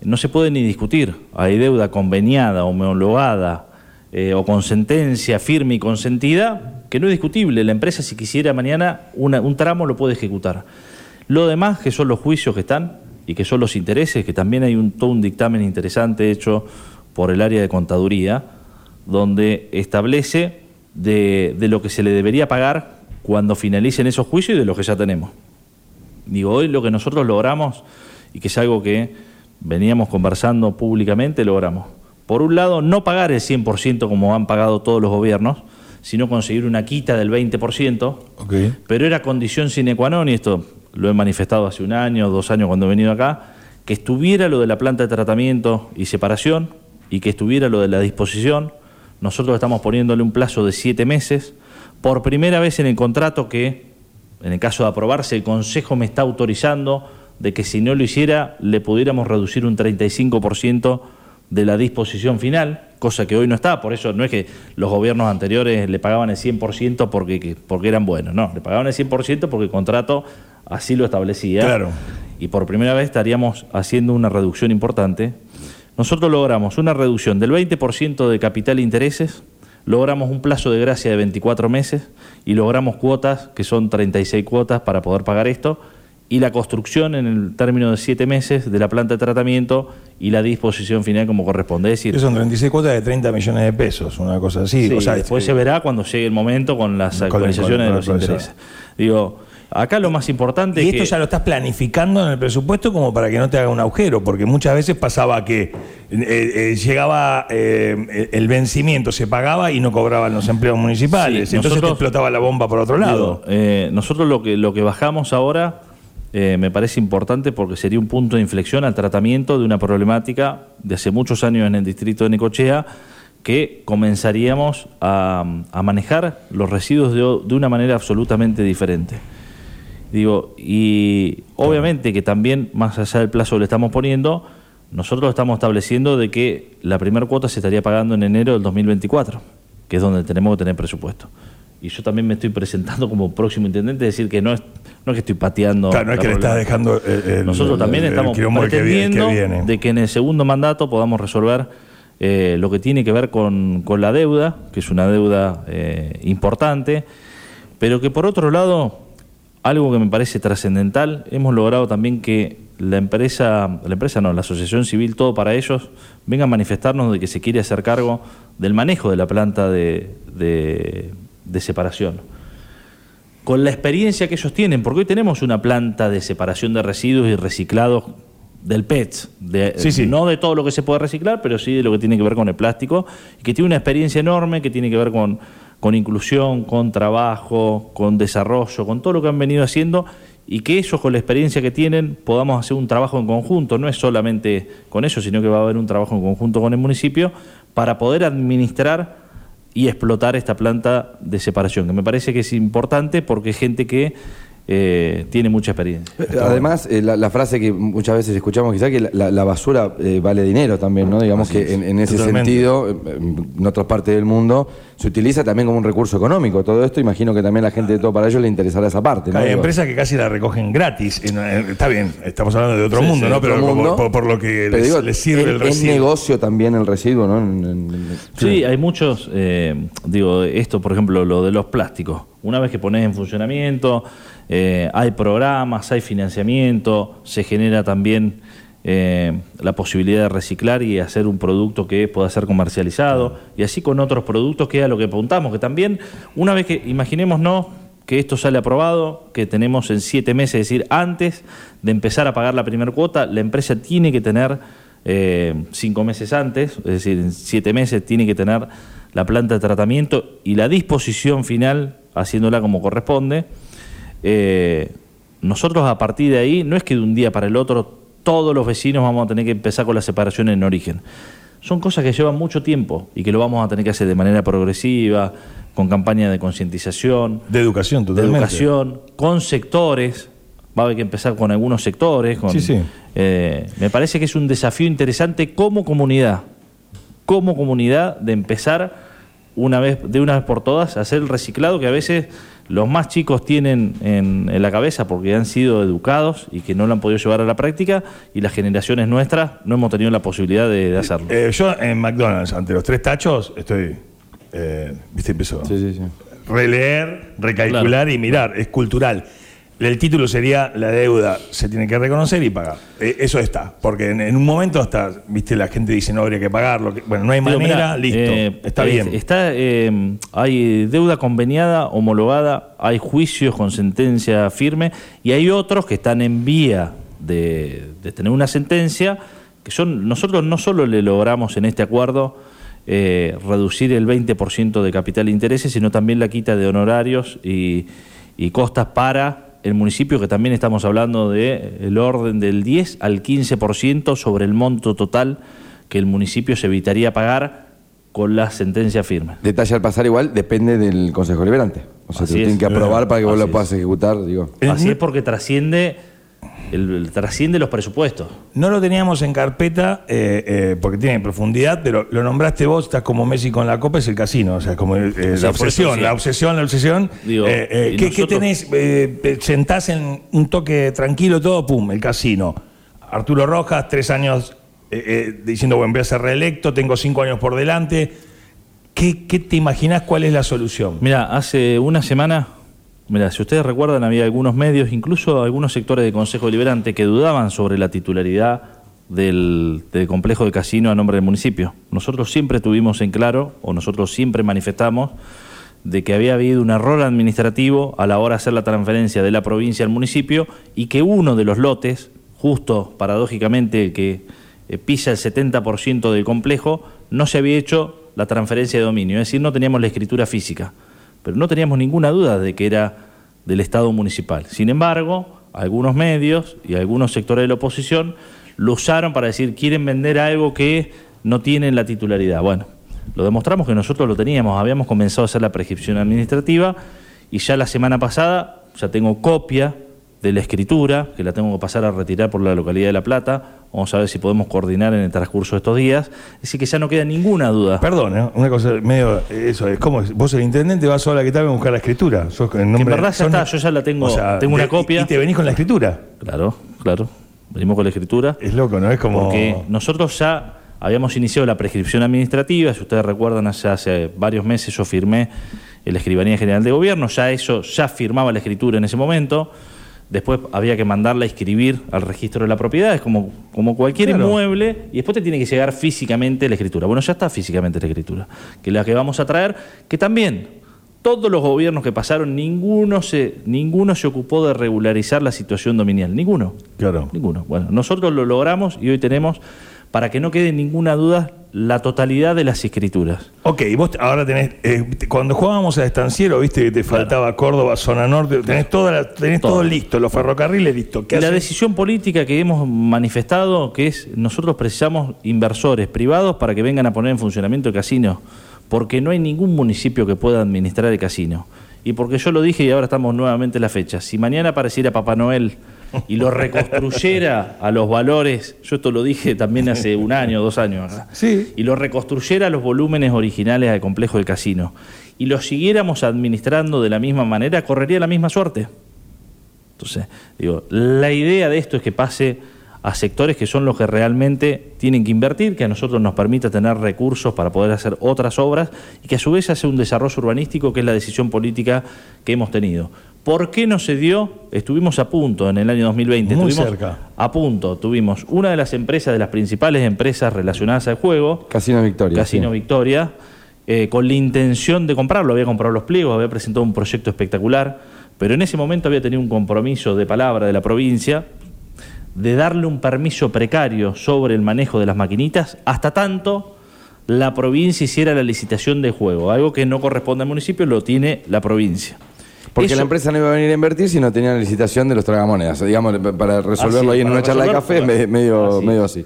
no se puede ni discutir. Hay deuda conveniada, homologada eh, o con sentencia firme y consentida que no es discutible. La empresa si quisiera mañana un tramo lo puede ejecutar. Lo demás, que son los juicios que están y que son los intereses, que también hay un, todo un dictamen interesante hecho por el área de contaduría, donde establece de, de lo que se le debería pagar cuando finalicen esos juicios y de lo que ya tenemos. Digo, hoy lo que nosotros logramos, y que es algo que veníamos conversando públicamente, logramos. Por un lado, no pagar el 100% como han pagado todos los gobiernos, sino conseguir una quita del 20%, Ok. pero era condición sine qua non, y esto lo he manifestado hace un año, dos años cuando he venido acá, que estuviera lo de la planta de tratamiento y separación y que estuviera lo de la disposición. Nosotros estamos poniéndole un plazo de siete meses. Por primera vez en el contrato que, en el caso de aprobarse, el Consejo me está autorizando de que si no lo hiciera le pudiéramos reducir un 35% de la disposición final, cosa que hoy no está. Por eso no es que los gobiernos anteriores le pagaban el 100% porque, que- porque eran buenos, no, le pagaban el 100% porque el contrato así lo establecía. Claro. Y por primera vez estaríamos haciendo una reducción importante. Nosotros logramos una reducción del 20% de capital e intereses, logramos un plazo de gracia de 24 meses y logramos cuotas, que son 36 cuotas para poder pagar esto, y la construcción en el término de 7 meses de la planta de tratamiento y la disposición final como corresponde. Es decir, son 36 cuotas de 30 millones de pesos, una cosa así. Sí, o sea, después eh, se verá cuando llegue el momento con las Con actualizaciones con- de los intereses. Digo, acá lo más importante Y es esto que... ya lo estás planificando en el presupuesto como para que no te haga un agujero, porque muchas veces pasaba que eh, eh, llegaba eh, el vencimiento, se pagaba y no cobraban los empleos municipales. Sí, Entonces te explotaba la bomba por otro lado. Digo, nosotros lo que, lo que bajamos ahora eh, me parece importante porque sería un punto de inflexión al tratamiento de una problemática de hace muchos años en el distrito de Necochea que comenzaríamos a, manejar los residuos de, de una manera absolutamente diferente. Digo, y obviamente que también, más allá del plazo que le estamos poniendo, nosotros estamos estableciendo de que la primera cuota se estaría pagando en enero del 2024, que es donde tenemos que tener presupuesto. Y yo también me estoy presentando como próximo intendente, es decir, que no es, no es que estoy pateando. Claro, no es que le estás dejando. eh, el- Nosotros también el- estamos que viene- que pretendiendo viene. de que en el segundo mandato podamos resolver eh, lo que tiene que ver con, con la deuda, que es una deuda eh, importante, pero que por otro lado, algo que me parece trascendental, hemos logrado también que la empresa, la empresa no, la asociación civil, todo para ellos, venga a manifestarnos de que se quiere hacer cargo del manejo de la planta de, de- de separación con la experiencia que ellos tienen, porque hoy tenemos una planta de separación de residuos y reciclados del PET, de, Sí, sí. no de todo lo que se puede reciclar, pero sí de lo que tiene que ver con el plástico, y que tiene una experiencia enorme que tiene que ver con, con inclusión, con trabajo, con desarrollo, con todo lo que han venido haciendo, y que ellos con la experiencia que tienen podamos hacer un trabajo en conjunto, no es solamente con ellos, sino que va a haber un trabajo en conjunto con el municipio para poder administrar y explotar esta planta de separación, que me parece que es importante porque gente que eh, tiene mucha experiencia. Eh, Además, eh, la, la frase que muchas veces escuchamos quizá que la, basura eh, vale dinero también, ¿no? Digamos Así que es, en, en ese totalmente. sentido, en otras partes del mundo, se utiliza también como un recurso económico. Todo esto, imagino que también a la gente de todo para ellos le interesará esa parte, ¿no? Hay Digo, empresas que casi la recogen gratis. En- en- está bien, estamos hablando de otro Sí, mundo, sí, ¿no? otro Pero como- por, por lo que les, digo, les sirve es, el es residuo. negocio también el residuo, ¿no? En- en- en- Sí, hay muchos, eh, digo, esto por ejemplo, lo de los plásticos. Una vez que pones en funcionamiento, eh, hay programas, hay financiamiento, se genera también eh, la posibilidad de reciclar y hacer un producto que pueda ser comercializado, y así con otros productos que es a lo que apuntamos, que también, una vez que, imaginémonos que esto sale aprobado, que tenemos en siete meses, es decir, antes de empezar a pagar la primera cuota, la empresa tiene que tener eh, cinco meses antes, es decir, en siete meses tiene que tener la planta de tratamiento y la disposición final haciéndola como corresponde. Eh, nosotros a partir de ahí, no es que de un día para el otro todos los vecinos vamos a tener que empezar con la separación en origen. Son cosas que llevan mucho tiempo y que lo vamos a tener que hacer de manera progresiva, con campaña de concientización, De educación, de totalmente. educación, con sectores, va a haber que empezar con algunos sectores. Con, Sí, sí. eh, me parece que es un desafío interesante como comunidad, como comunidad de empezar una vez, de una vez por todas a hacer el reciclado que a veces los más chicos tienen en, en la cabeza porque han sido educados y que no lo han podido llevar a la práctica y las generaciones nuestras no hemos tenido la posibilidad de, de hacerlo. Eh, yo en McDonald's, ante los tres tachos, estoy. eh, ¿Viste? Empiezo. Sí, sí, sí. Releer, recalcular y mirar. Es cultural. El título sería La deuda se tiene que reconocer y pagar. Eh, eso está. Porque en, en un momento hasta, viste, la gente dice no habría que pagarlo. que- Bueno, no hay manera, mirá, listo. eh, está es- bien. Está, eh, hay deuda conveniada, homologada, hay juicios con sentencia firme y hay otros que están en vía de, de tener una sentencia que son nosotros no solo le logramos en este acuerdo eh, reducir el 20% de capital e intereses, sino también la quita de honorarios y, y costas para el municipio, que también estamos hablando de el orden del 10 al 15% sobre el monto total que el municipio se evitaría pagar con la sentencia firme. Detalle al pasar igual, depende del Consejo Liberante. O sea, lo tienen que aprobar para que vos Así lo es. puedas ejecutar, digo. Así es porque trasciende el, el- trasciende los presupuestos. No lo teníamos en carpeta eh, eh, porque tiene profundidad, pero lo nombraste vos, estás como Messi con la copa, es el casino. O sea, como eh, sea, la eso obsesión, sí. la obsesión, la obsesión. Digo, Eh, eh, ¿qué, qué nosotros- tenés? Eh, te sentás en un toque tranquilo, todo, pum, el casino. Arturo Rojas, tres años eh, eh, diciendo, bueno, voy a ser reelecto, tengo cinco años por delante. ¿Qué, qué te imaginas cuál es la solución? Mira, hace una semana, mira, si ustedes recuerdan, había algunos medios, incluso algunos sectores del Consejo Deliberante, que dudaban sobre la titularidad del, complejo de casino a nombre del municipio. Nosotros siempre tuvimos en claro, o nosotros siempre manifestamos, de que había habido un error administrativo a la hora de hacer la transferencia de la provincia al municipio y que uno de los lotes, justo paradójicamente que eh, pisa el 70% del complejo, no se había hecho la transferencia de dominio, es decir, no teníamos la escritura física, pero no teníamos ninguna duda de que era del Estado municipal. Sin embargo, algunos medios y algunos sectores de la oposición lo usaron para decir quieren vender algo que no tienen la titularidad. Bueno, lo demostramos que nosotros lo teníamos, habíamos comenzado a hacer la prescripción administrativa y ya la semana pasada ya tengo copia de la escritura, que la tengo que pasar a retirar por la localidad de La Plata. Vamos a ver si podemos coordinar en el transcurso de estos días. Es decir, que ya no queda ninguna duda. Perdón, ¿eh? una cosa medio. Eso es como vos, el intendente, vas sola que tal a buscar la escritura. Sos en nombre- verdad ya está, yo ya la tengo- tengo una copia. Y te venís con la escritura. Claro, claro. Venimos con la escritura. Es loco, ¿no? Es como. Porque nosotros ya habíamos iniciado la prescripción administrativa, si ustedes recuerdan, hace, hace varios meses yo firmé en la Escribanía General de Gobierno, ya eso, ya firmaba la escritura en ese momento, después había que mandarla a inscribir al registro de la propiedad, es como, como cualquier Claro. inmueble, y después te tiene que llegar físicamente la escritura. Bueno, ya está físicamente la escritura, que es la que vamos a traer, que también todos los gobiernos que pasaron, ninguno se, ninguno se ocupó de regularizar la situación dominial, ninguno. Claro. Ninguno. Bueno, nosotros lo logramos y hoy tenemos, para que no quede ninguna duda, la totalidad de las escrituras. Ok, y vos ahora tenés. eh, cuando jugábamos a estanciero, viste que te faltaba Córdoba, zona norte. Tenés, toda la- tenés todo. Todo. listo, los ferrocarriles listo. ¿Qué Y la hacen? decisión política que hemos manifestado, que es nosotros precisamos inversores privados para que vengan a poner en funcionamiento el casino, porque no hay ningún municipio que pueda administrar el casino. Y porque yo lo dije y ahora estamos nuevamente en la fecha. Si mañana apareciera Papá Noel y lo reconstruyera a los valores, yo esto lo dije también hace un año, dos años, ¿verdad? Sí. y lo reconstruyera a los volúmenes originales del complejo del casino y lo siguiéramos administrando de la misma manera, correría la misma suerte. Entonces, digo, la idea de esto es que pase a sectores que son los que realmente tienen que invertir, que a nosotros nos permita tener recursos para poder hacer otras obras y que a su vez hace un desarrollo urbanístico que es la decisión política que hemos tenido. ¿Por qué no se dio? Estuvimos a punto en el año 2020. Muy estuvimos cerca. A punto. Tuvimos una de las empresas, de las principales empresas relacionadas al juego, Casino Victoria. Casino sí. Victoria, eh, con la intención de comprarlo. Había comprado los pliegos, había presentado un proyecto espectacular, pero en ese momento había tenido un compromiso de palabra de la provincia de darle un permiso precario sobre el manejo de las maquinitas hasta tanto la provincia hiciera la licitación de juego. Algo que no corresponde al municipio, lo tiene la provincia. Porque Eso- la empresa no iba a venir a invertir si no tenía la licitación de los tragamonedas. Digamos, para resolverlo Así, ahí en una charla de café, me- medio, así. medio así.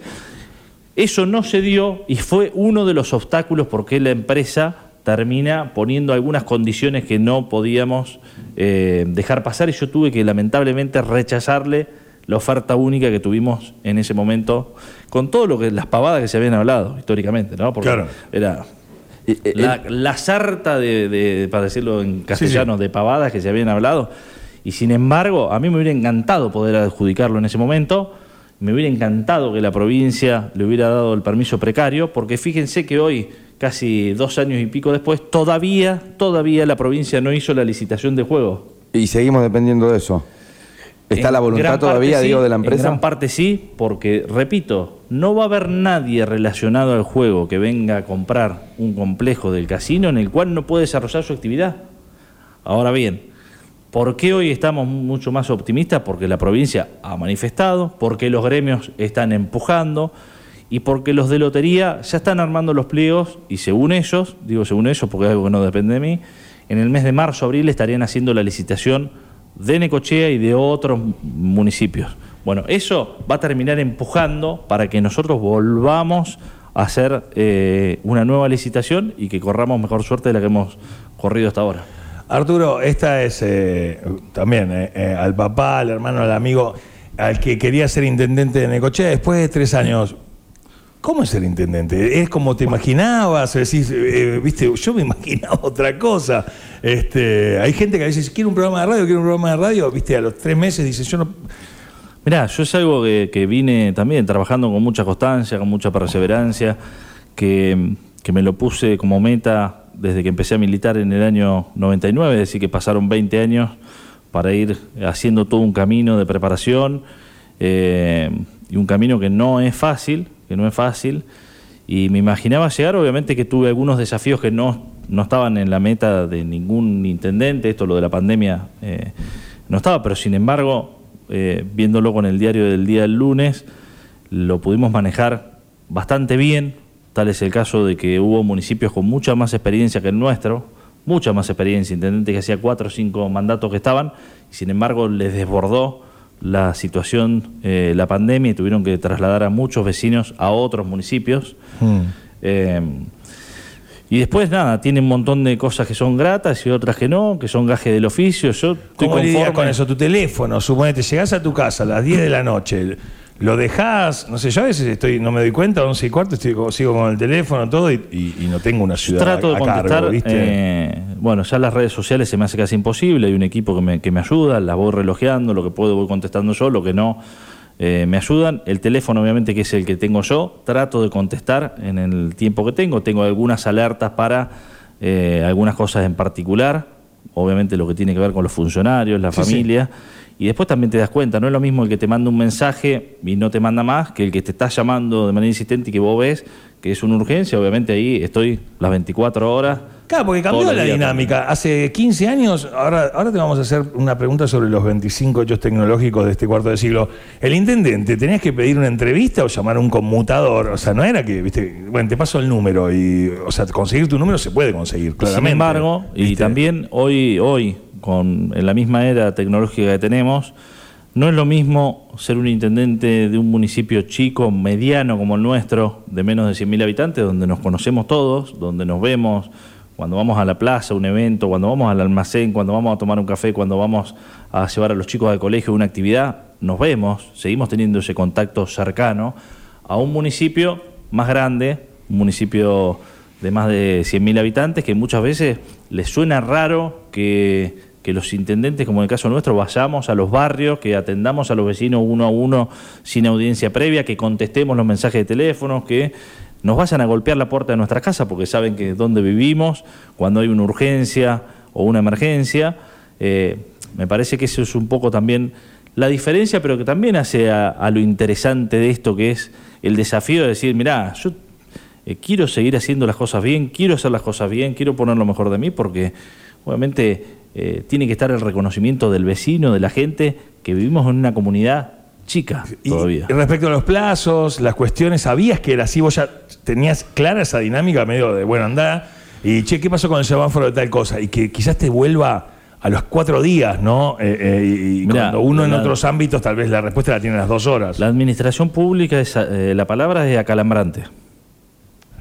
Eso no se dio y fue uno de los obstáculos por qué la empresa termina poniendo algunas condiciones que no podíamos eh, dejar pasar y yo tuve que lamentablemente rechazarle la oferta única que tuvimos en ese momento con todo lo que las pavadas que se habían hablado históricamente, ¿no? Porque Claro. era Y, eh, la, la sarta de, de- para decirlo en castellano, de pavadas que se habían hablado. Y sin embargo, a mí me hubiera encantado poder adjudicarlo en ese momento. Me hubiera encantado que la provincia le hubiera dado el permiso precario, porque fíjense que hoy, casi dos años y pico después, todavía, todavía la provincia no hizo la licitación de juego. y seguimos dependiendo de eso. ¿Está En la voluntad todavía, digo, sí, de la En empresa? gran parte sí, porque, repito, no va a haber nadie relacionado al juego que venga a comprar un complejo del casino en el cual no puede desarrollar su actividad. Ahora bien, ¿por qué hoy estamos mucho más optimistas? Porque la provincia ha manifestado, porque los gremios están empujando y porque los de lotería ya están armando los pliegos y según ellos, digo según ellos porque es algo que no depende de mí, en el mes de marzo, abril estarían haciendo la licitación de Necochea y de otros municipios. Bueno, eso va a terminar empujando para que nosotros volvamos a hacer eh, una nueva licitación y que corramos mejor suerte de la que hemos corrido hasta ahora. Arturo, esta es eh, también eh, al papá, al hermano, al amigo, al que quería ser intendente de Necochea después de tres años. ¿Cómo es ser intendente? ¿Es como te imaginabas? Decís, eh, viste, yo me imaginaba otra cosa. Este, hay gente que a veces quiere un programa de radio, quiere un programa de radio, viste, a los tres meses dice, yo no. Mirá, yo es algo que, vine también trabajando con mucha constancia, con mucha perseverancia, que, que me lo puse como meta desde que empecé a militar en el año 99, es decir, que pasaron 20 años para ir haciendo todo un camino de preparación eh, y un camino que no es fácil, que no es fácil, y me imaginaba llegar, obviamente que tuve algunos desafíos que no, no estaban en la meta de ningún intendente, esto lo de la pandemia eh, no estaba, pero sin embargo, eh, viéndolo con el diario del día del lunes, lo pudimos manejar bastante bien, tal es el caso de que hubo municipios con mucha más experiencia que el nuestro, mucha más experiencia, intendentes que hacía cuatro o cinco mandatos que estaban, y sin embargo les desbordó la situación, eh, la pandemia, y tuvieron que trasladar a muchos vecinos a otros municipios. Eh, y después, nada, tiene un montón de cosas que son gratas y otras que no, que son gajes del oficio. Yo estoy ¿Cómo lidias con eso? Tu teléfono, suponete, llegás a tu casa a las 10 de la noche, lo dejás, no sé, yo a veces estoy, no me doy cuenta, 11 y cuarto, estoy, sigo con el teléfono, todo, y, y- y no tengo una ciudad Trato de a contestar. cargo, ¿viste? eh, bueno, ya las redes sociales se me hace casi imposible. Hay un equipo que me, que me ayuda, las voy relojeando, lo que puedo voy contestando yo, lo que no eh, me ayudan. El teléfono, obviamente, que es el que tengo yo, trato de contestar en el tiempo que tengo. Tengo algunas alertas para eh, algunas cosas en particular, obviamente lo que tiene que ver con los funcionarios, la Sí, sí. Y después también te das cuenta, no es lo mismo el que te manda un mensaje y no te manda más que el que te está llamando de manera insistente y que vos ves que es una urgencia. Obviamente ahí estoy las 24 horas. Claro, porque cambió la dinámica. Hace 15 años, ahora, ahora te vamos a hacer una pregunta sobre los 25 hechos tecnológicos de este cuarto de siglo. El intendente, ¿tenías que pedir una entrevista o llamar a un conmutador? O sea, no era que, viste, bueno, te paso el número y, o sea, conseguir tu número se puede conseguir, claramente. Sin embargo, y ¿viste? también hoy, hoy, con en la misma era tecnológica que tenemos, no es lo mismo ser un intendente de un municipio chico, mediano como el nuestro, de menos de 100.000 habitantes, donde nos conocemos todos, donde nos vemos cuando vamos a la plaza, un evento, cuando vamos al almacén, cuando vamos a tomar un café, cuando vamos a llevar a los chicos al colegio una actividad, nos vemos, seguimos teniendo ese contacto cercano, a un municipio más grande, un municipio de más de 100.000 habitantes, que muchas veces les suena raro que, que los intendentes, como en el caso nuestro, vayamos a los barrios, que atendamos a los vecinos uno a uno sin audiencia previa, que contestemos los mensajes de teléfono, que nos vayan a golpear la puerta de nuestra casa porque saben que es donde vivimos, cuando hay una urgencia o una emergencia. Eh, me parece que eso es un poco también la diferencia, pero que también hace a, lo interesante de esto, que es el desafío de decir, mirá, yo eh, quiero seguir haciendo las cosas bien, quiero hacer las cosas bien, quiero poner lo mejor de mí, porque obviamente eh, tiene que estar el reconocimiento del vecino, de la gente, que vivimos en una comunidad chica todavía. Y respecto a los plazos, las cuestiones, ¿sabías que era así? Vos ya tenías clara esa dinámica medio de buena andada. Y, che, ¿qué pasó con el semáforo de tal cosa? Y que quizás te vuelva a los cuatro días, ¿no? Eh, eh, y y Mirá, cuando uno en la- otros ámbitos tal vez la respuesta la tiene a las dos horas. La administración pública, es, eh, la palabra es acalambrante.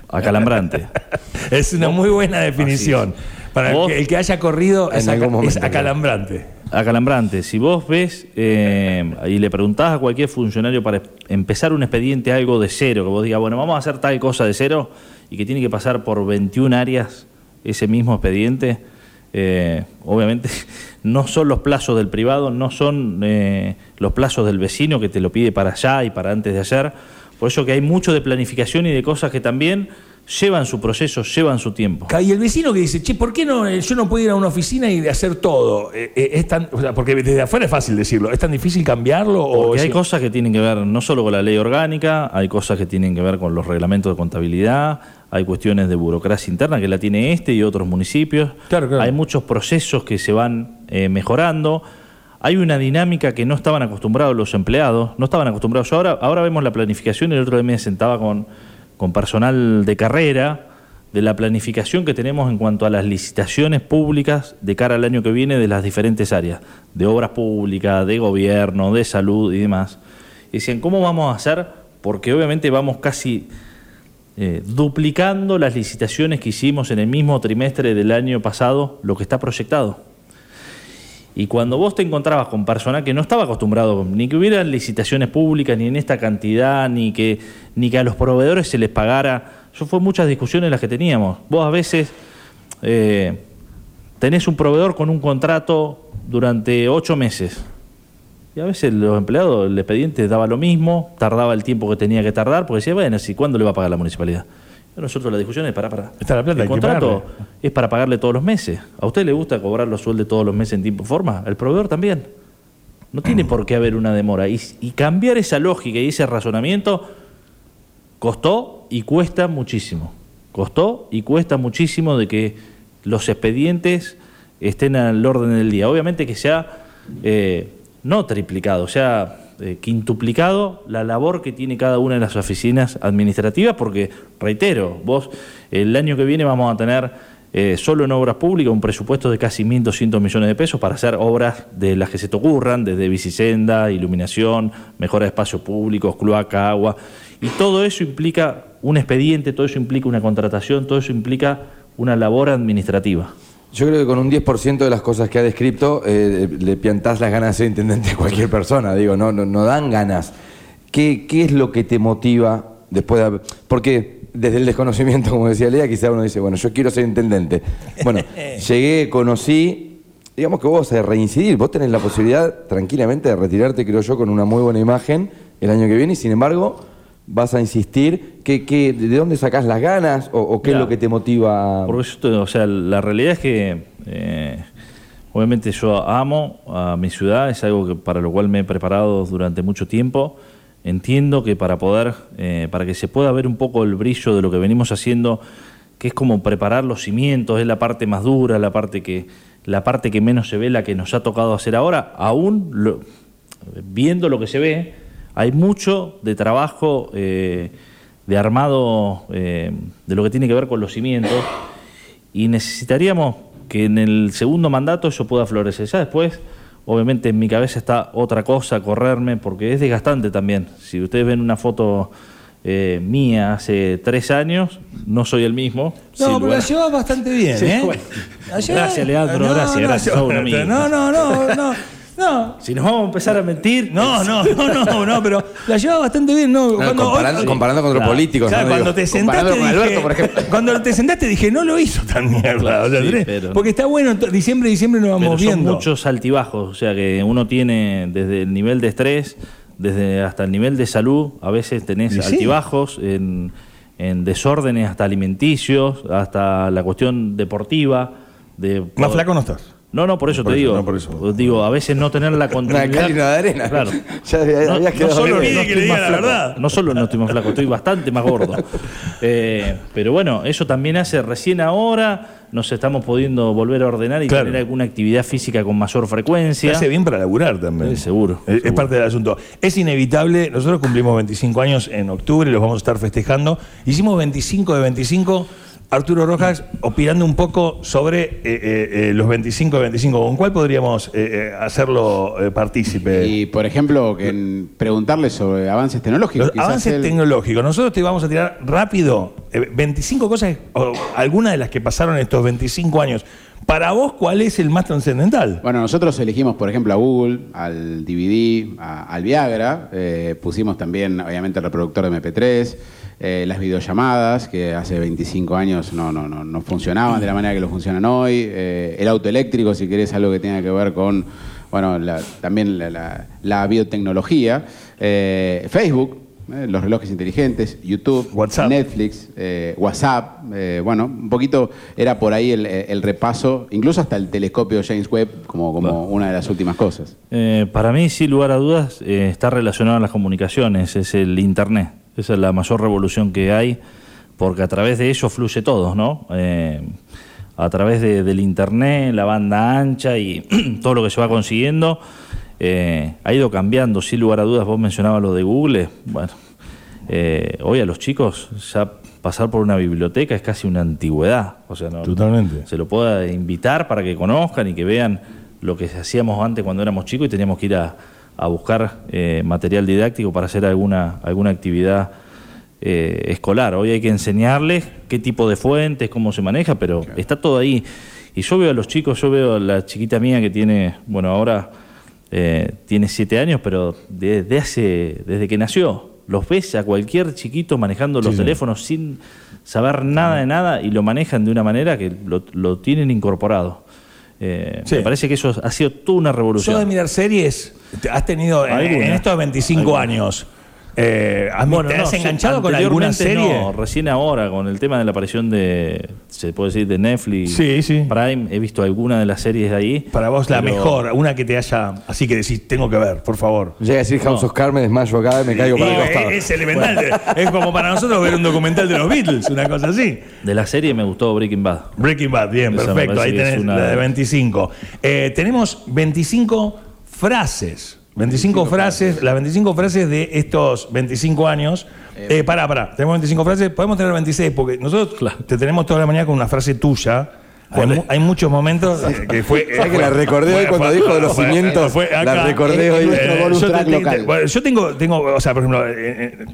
Acalambrante. [LAUGHS] es una muy buena definición. Para el que, el que haya corrido es, algún aca- momento, es claro. acalambrante. Acalambrante. Si vos ves eh, y le preguntás a cualquier funcionario para empezar un expediente algo de cero, que vos digas, bueno, vamos a hacer tal cosa de cero y que tiene que pasar por 21 áreas ese mismo expediente, eh, obviamente [LAUGHS] no son los plazos del privado, no son eh, los plazos del vecino que te lo pide para allá y para antes de ayer. Por eso que hay mucho de planificación y de cosas que también llevan su proceso, llevan su tiempo. Y el vecino que dice, che, ¿por qué no, eh, yo no puedo ir a una oficina y hacer todo? Eh, eh, es tan, o sea, porque desde afuera es fácil decirlo. ¿Es tan difícil cambiarlo? Porque hay cosas que tienen que ver no solo con la ley orgánica, hay cosas que tienen que ver con los reglamentos de contabilidad, hay cuestiones de burocracia interna que la tiene este y otros municipios. Claro, claro. Hay muchos procesos que se van eh, mejorando. Hay una dinámica que no estaban acostumbrados los empleados, no estaban acostumbrados. Yo ahora, ahora vemos la planificación y el otro día me sentaba con, con personal de carrera de la planificación que tenemos en cuanto a las licitaciones públicas de cara al año que viene de las diferentes áreas, de obras públicas, de gobierno, de salud y demás. Y decían, ¿cómo vamos a hacer? Porque obviamente vamos casi eh, duplicando las licitaciones que hicimos en el mismo trimestre del año pasado, lo que está proyectado. Y cuando vos te encontrabas con personal que no estaba acostumbrado, ni que hubieran licitaciones públicas, ni en esta cantidad, ni que, ni que a los proveedores se les pagara, eso fue muchas discusiones las que teníamos. Vos a veces eh, tenés un proveedor con un contrato durante ocho meses. Y a veces los empleados, el expediente daba lo mismo, tardaba el tiempo que tenía que tardar, porque decía, bueno, ¿y cuándo le va a pagar la municipalidad? Nosotros la discusión es para, para. Está la plata, hay el contrato pagarle. es para pagarle todos los meses. ¿A usted le gusta cobrar los sueldos todos los meses en tiempo y forma? El proveedor también. No tiene por qué haber una demora. Y, y cambiar esa lógica y ese razonamiento costó y cuesta muchísimo. Costó y cuesta muchísimo de que los expedientes estén al orden del día. Obviamente que sea eh, no triplicado, sea eh, quintuplicado la labor que tiene cada una de las oficinas administrativas, porque, reitero, vos el año que viene vamos a tener eh, solo en obras públicas un presupuesto de casi 1.200 millones de pesos para hacer obras de las que se te ocurran, desde bicisenda, iluminación, mejora de espacios públicos, cloaca, agua. Y todo eso implica un expediente, todo eso implica una contratación, todo eso implica una labor administrativa. Yo creo que con un 10% de las cosas que ha descrito eh, le piantás las ganas de ser intendente a cualquier persona. Digo, no, no, no dan ganas. ¿Qué, ¿Qué es lo que te motiva después de haber- Porque desde el desconocimiento, como decía Lea, quizá uno dice, bueno, yo quiero ser intendente. Bueno, [LAUGHS] llegué, conocí, digamos que vos a reincidir, vos tenés la posibilidad tranquilamente de retirarte, creo yo, con una muy buena imagen el año que viene y sin embargo vas a insistir. ¿Qué, qué, ¿De dónde sacás las ganas o, o qué es lo que te motiva? Porque yo o sea, la realidad es que eh, obviamente yo amo a mi ciudad, es algo que, para lo cual me he preparado durante mucho tiempo. Entiendo que para poder, eh, para que se pueda ver un poco el brillo de lo que venimos haciendo, que es como preparar los cimientos, es la parte más dura, la parte que, la parte que menos se ve, la que nos ha tocado hacer ahora, aún lo- viendo lo que se ve, hay mucho de trabajo eh, de armado eh, de lo que tiene que ver con los cimientos y necesitaríamos que en el segundo mandato eso pueda florecer. Ya después, obviamente en mi cabeza está otra cosa, correrme, porque es desgastante también. Si ustedes ven una foto eh, mía hace tres años, no soy el mismo. No, pero la a- llevas bastante bien, Sí, ¿eh? bueno. La llevas- Gracias, Leandro, gracias, gracias, sos un amigo. No, no, no, no, no. Si nos vamos a empezar a mentir, No, no, no, no, no, pero la llevaba bastante bien, ¿no? No, comparando, hoy- comparando con otros Claro, políticos. Claro, ¿no? cuando Digo, te sentaste dije, Alberto, por ejemplo. cuando te sentaste dije, no lo hizo tan mierda. o sea, Sí, tenés- pero- porque está bueno, diciembre, diciembre nos Pero vamos son viendo. muchos altibajos, o sea que uno tiene desde el nivel de estrés, desde hasta el nivel de salud, a veces tenés sí. altibajos en, en desórdenes hasta alimenticios, hasta la cuestión deportiva. De Más flaco no estás. No, no, por eso Por te eso, digo. no, por eso. Digo, a veces no tener la [LAUGHS] continuidad. y una de arena. Claro. [LAUGHS] Ya había- No, no solo bien. no que le estoy diga más la verdad. no solo no estoy más flaco, estoy bastante más gordo. [LAUGHS] Eh, pero bueno, eso también hace recién ahora nos estamos pudiendo volver a ordenar y Claro. tener alguna actividad física con mayor frecuencia. hace bien para laburar también. Sí, seguro, Es, parte del asunto. Es inevitable, nosotros cumplimos 25 años en octubre, los vamos a estar festejando. Hicimos 25 de 25 Arturo Rojas opinando un poco sobre eh, eh, eh, los 25 25. ¿Con cuál podríamos hacerlo partícipe? Y, por ejemplo, que preguntarle sobre avances tecnológicos. Los avances tecnológicos. Nosotros te vamos a tirar rápido eh, 25 cosas, o algunas de las que pasaron estos 25 años. Para vos, ¿cuál es el más trascendental? Bueno, nosotros elegimos, por ejemplo, a Google, al DVD, a- al Viagra. pusimos también, obviamente, el reproductor de MP3, eh, las videollamadas, que hace 25 años no, no, no, no funcionaban de la manera que lo funcionan hoy. eh, el auto eléctrico, si querés, algo que tenga que ver con, bueno, la- también la, la- la biotecnología. eh, Facebook. eh, los relojes inteligentes, YouTube, WhatsApp. Netflix, eh, WhatsApp, eh, bueno, un poquito era por ahí el, el repaso, incluso hasta el telescopio James Webb como, como una de las últimas cosas. Eh, para mí, sin lugar a dudas, eh, está relacionado a las comunicaciones, es el Internet. Esa es la mayor revolución que hay, porque a través de eso fluye todo, ¿no? Eh, a través de- del Internet, la banda ancha y [CLEARS THROAT] todo lo que se va consiguiendo, eh, ha ido cambiando, sin lugar a dudas. Vos mencionabas lo de Google. Bueno, eh, hoy a los chicos ya pasar por una biblioteca es casi una antigüedad. O sea, no, Totalmente. se lo pueda invitar para que conozcan y que vean lo que hacíamos antes cuando éramos chicos y teníamos que ir a, a buscar eh, material didáctico para hacer alguna, alguna actividad eh, escolar. Hoy hay que enseñarles qué tipo de fuentes, cómo se maneja, pero está todo ahí. Y yo veo a los chicos, yo veo a la chiquita mía que tiene, bueno, ahora eh, tiene siete años, pero desde hace, desde que nació, los ves a cualquier chiquito manejando los Sí, sí. teléfonos sin saber nada de nada y lo manejan de una manera que lo, lo tienen incorporado. Eh, Sí. Me parece que eso ha sido toda una ¿Sos revolución. de mirar series? ¿Te- ¿Has tenido en, en estos 25 Alguna. años? Eh, ¿has- Bueno, ¿Te no, has enganchado con alguna serie? No, recién ahora, con el tema de la aparición de, se puede decir, de Netflix, Sí, sí. Prime, he visto alguna de las series de ahí. Para vos la mejor, una que te haya... Así que decís, tengo que ver, por favor. Llega a decir House No. of Cards, me desmayo acá y me caigo Y, para el costado. es elemental. es como para nosotros ver un documental de los Beatles, una cosa así. De la serie me gustó Breaking Bad. Breaking Bad, bien, Esa perfecto. Ahí tenés una- la de 25. Eh, tenemos 25 frases. 25 frases, las 25 frases de estos 25 años. Eh, pará, pará, tenemos 25 frases, podemos tener 26, porque nosotros Claro. te tenemos toda la mañana con una frase tuya. Hay, muchos momentos eh, que fue. [LAUGHS] ¿Sabes que la recordé hoy cuando dijo de los cimientos? fue La recordé hoy. yo, te- te- bueno, yo tengo, tengo, o sea, por ejemplo, eh, eh,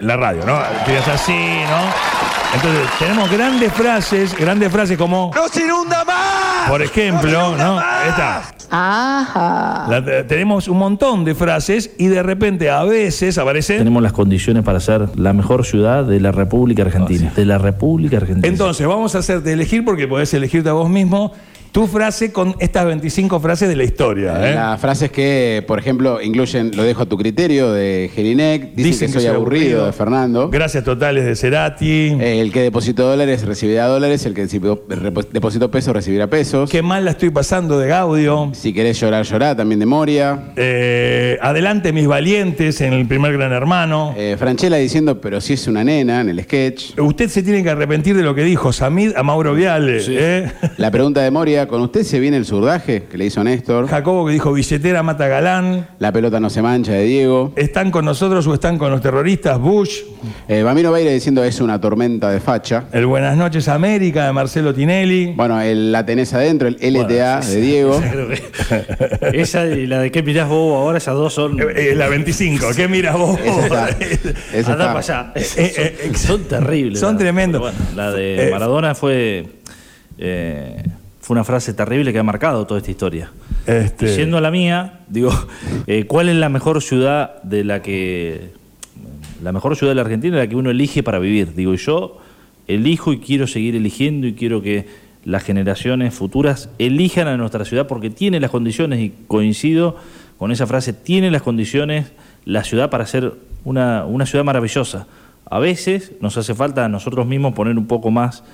la radio, ¿no? Tiras así, ¿no? Entonces, tenemos grandes frases, grandes frases como. ¡No se inunda más! Por ejemplo, ¿no? Esta. Ajá. La- te- tenemos un montón de frases y de repente a veces aparecen. Tenemos las condiciones para ser la mejor ciudad de la República Argentina. De la República Argentina. Entonces, vamos a hacerte elegir porque podés elegirte a vos mismo tu frase con estas 25 frases de la historia. ¿eh? Las frases que, por ejemplo, incluyen Lo dejo a tu criterio de Gelinek, dicen, que, soy aburrido, de Fernando. Gracias totales de Cerati. Eh, El que depositó dólares recibirá dólares, el que depositó- pesos recibirá pesos. Qué mal la estoy pasando de Gaudio. Si querés llorar, llorá, también de Moria. Eh, adelante mis valientes en el primer Gran Hermano. Eh, Franchella diciendo, pero si es una nena en el sketch. Usted se tiene que arrepentir de lo que dijo Samid a Mauro Viale. ¿eh? La pregunta de Moria, ¿con usted se viene el surdaje que le hizo Néstor? Jacobo que dijo billetera mata galán. La pelota no se mancha de Diego. ¿Están con nosotros o están con los terroristas? Bush. Eh, Bamino Beire diciendo, es una tormenta de facha. El Buenas noches América de Marcelo Tinelli. Bueno, el La tenés adentro, el LTA de Diego. [LAUGHS] Esa y la de qué mirás vos ahora, esas dos son. Eh, eh, la 25. ¿Qué miras vos? Esa está. [LAUGHS] Esa Anda está. para allá. Eh, eh, son, son terribles. son tremendos. bueno, la de Maradona fue. eh, fue una frase terrible que ha marcado toda esta historia. Este- Y Yendo a la mía, digo, [LAUGHS] eh, ¿cuál es la mejor ciudad de la que. La mejor ciudad de la Argentina la que uno elige para vivir? Digo, y yo elijo y quiero seguir eligiendo y quiero que las generaciones futuras elijan a nuestra ciudad porque tiene las condiciones, y coincido con esa frase, tiene las condiciones la ciudad para ser una, una ciudad maravillosa. A veces nos hace falta a nosotros mismos poner un poco más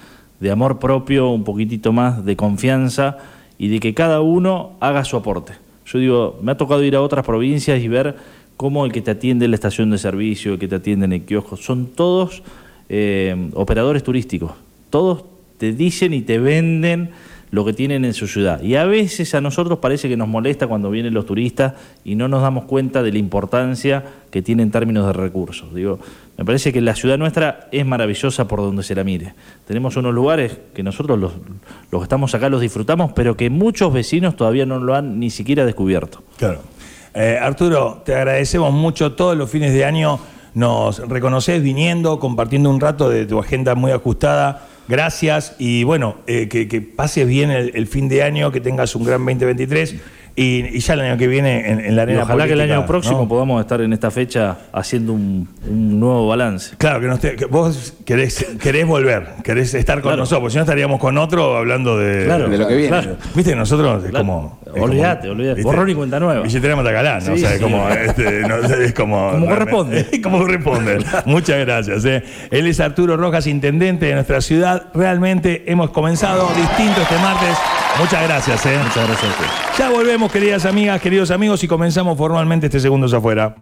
de amor propio, un poquitito más de confianza y de que cada uno haga su aporte. Yo digo, me ha tocado ir a otras provincias y ver cómo el que te atiende en la estación de servicio, el que te atiende en el kiosco, son todos eh, operadores turísticos. Todos te dicen y te venden lo que tienen en su ciudad. Y a veces a nosotros parece que nos molesta cuando vienen los turistas y no nos damos cuenta de la importancia que tiene en términos de recursos. Digo, me parece que la ciudad nuestra es maravillosa por donde se la mire. Tenemos unos lugares que nosotros los, los que estamos acá los disfrutamos, pero que muchos vecinos todavía no lo han ni siquiera descubierto. Claro. Eh, Arturo, te agradecemos mucho todos los fines de año. Nos reconoces viniendo, compartiendo un rato de tu agenda muy ajustada. Gracias y bueno, eh, que, pases bien el, el fin de año, que tengas un gran 2023 y, y ya el año que viene en, en la Y arena ojalá que el año próximo ¿no? podamos estar en esta fecha haciendo un, un nuevo balance. Claro, que, te- que vos querés, querés volver, querés estar con Claro. nosotros, porque si no estaríamos con otro hablando de, Claro. De lo que viene. Claro. Viste, nosotros es Claro. como. Olvídate, olvídate. Borrón y cuenta nueva. Billetera Matacalá, ¿no? Sí, o sea, sí. como. este, no, es como. Como corresponde. [LAUGHS] como corresponde. Muchas gracias. ¿eh? Él es Arturo Rojas, intendente de nuestra ciudad. Realmente hemos comenzado distinto este martes. Muchas gracias. ¿eh? Muchas gracias a. Ya volvemos, queridas amigas, queridos amigos, y comenzamos formalmente este Segundos Afuera.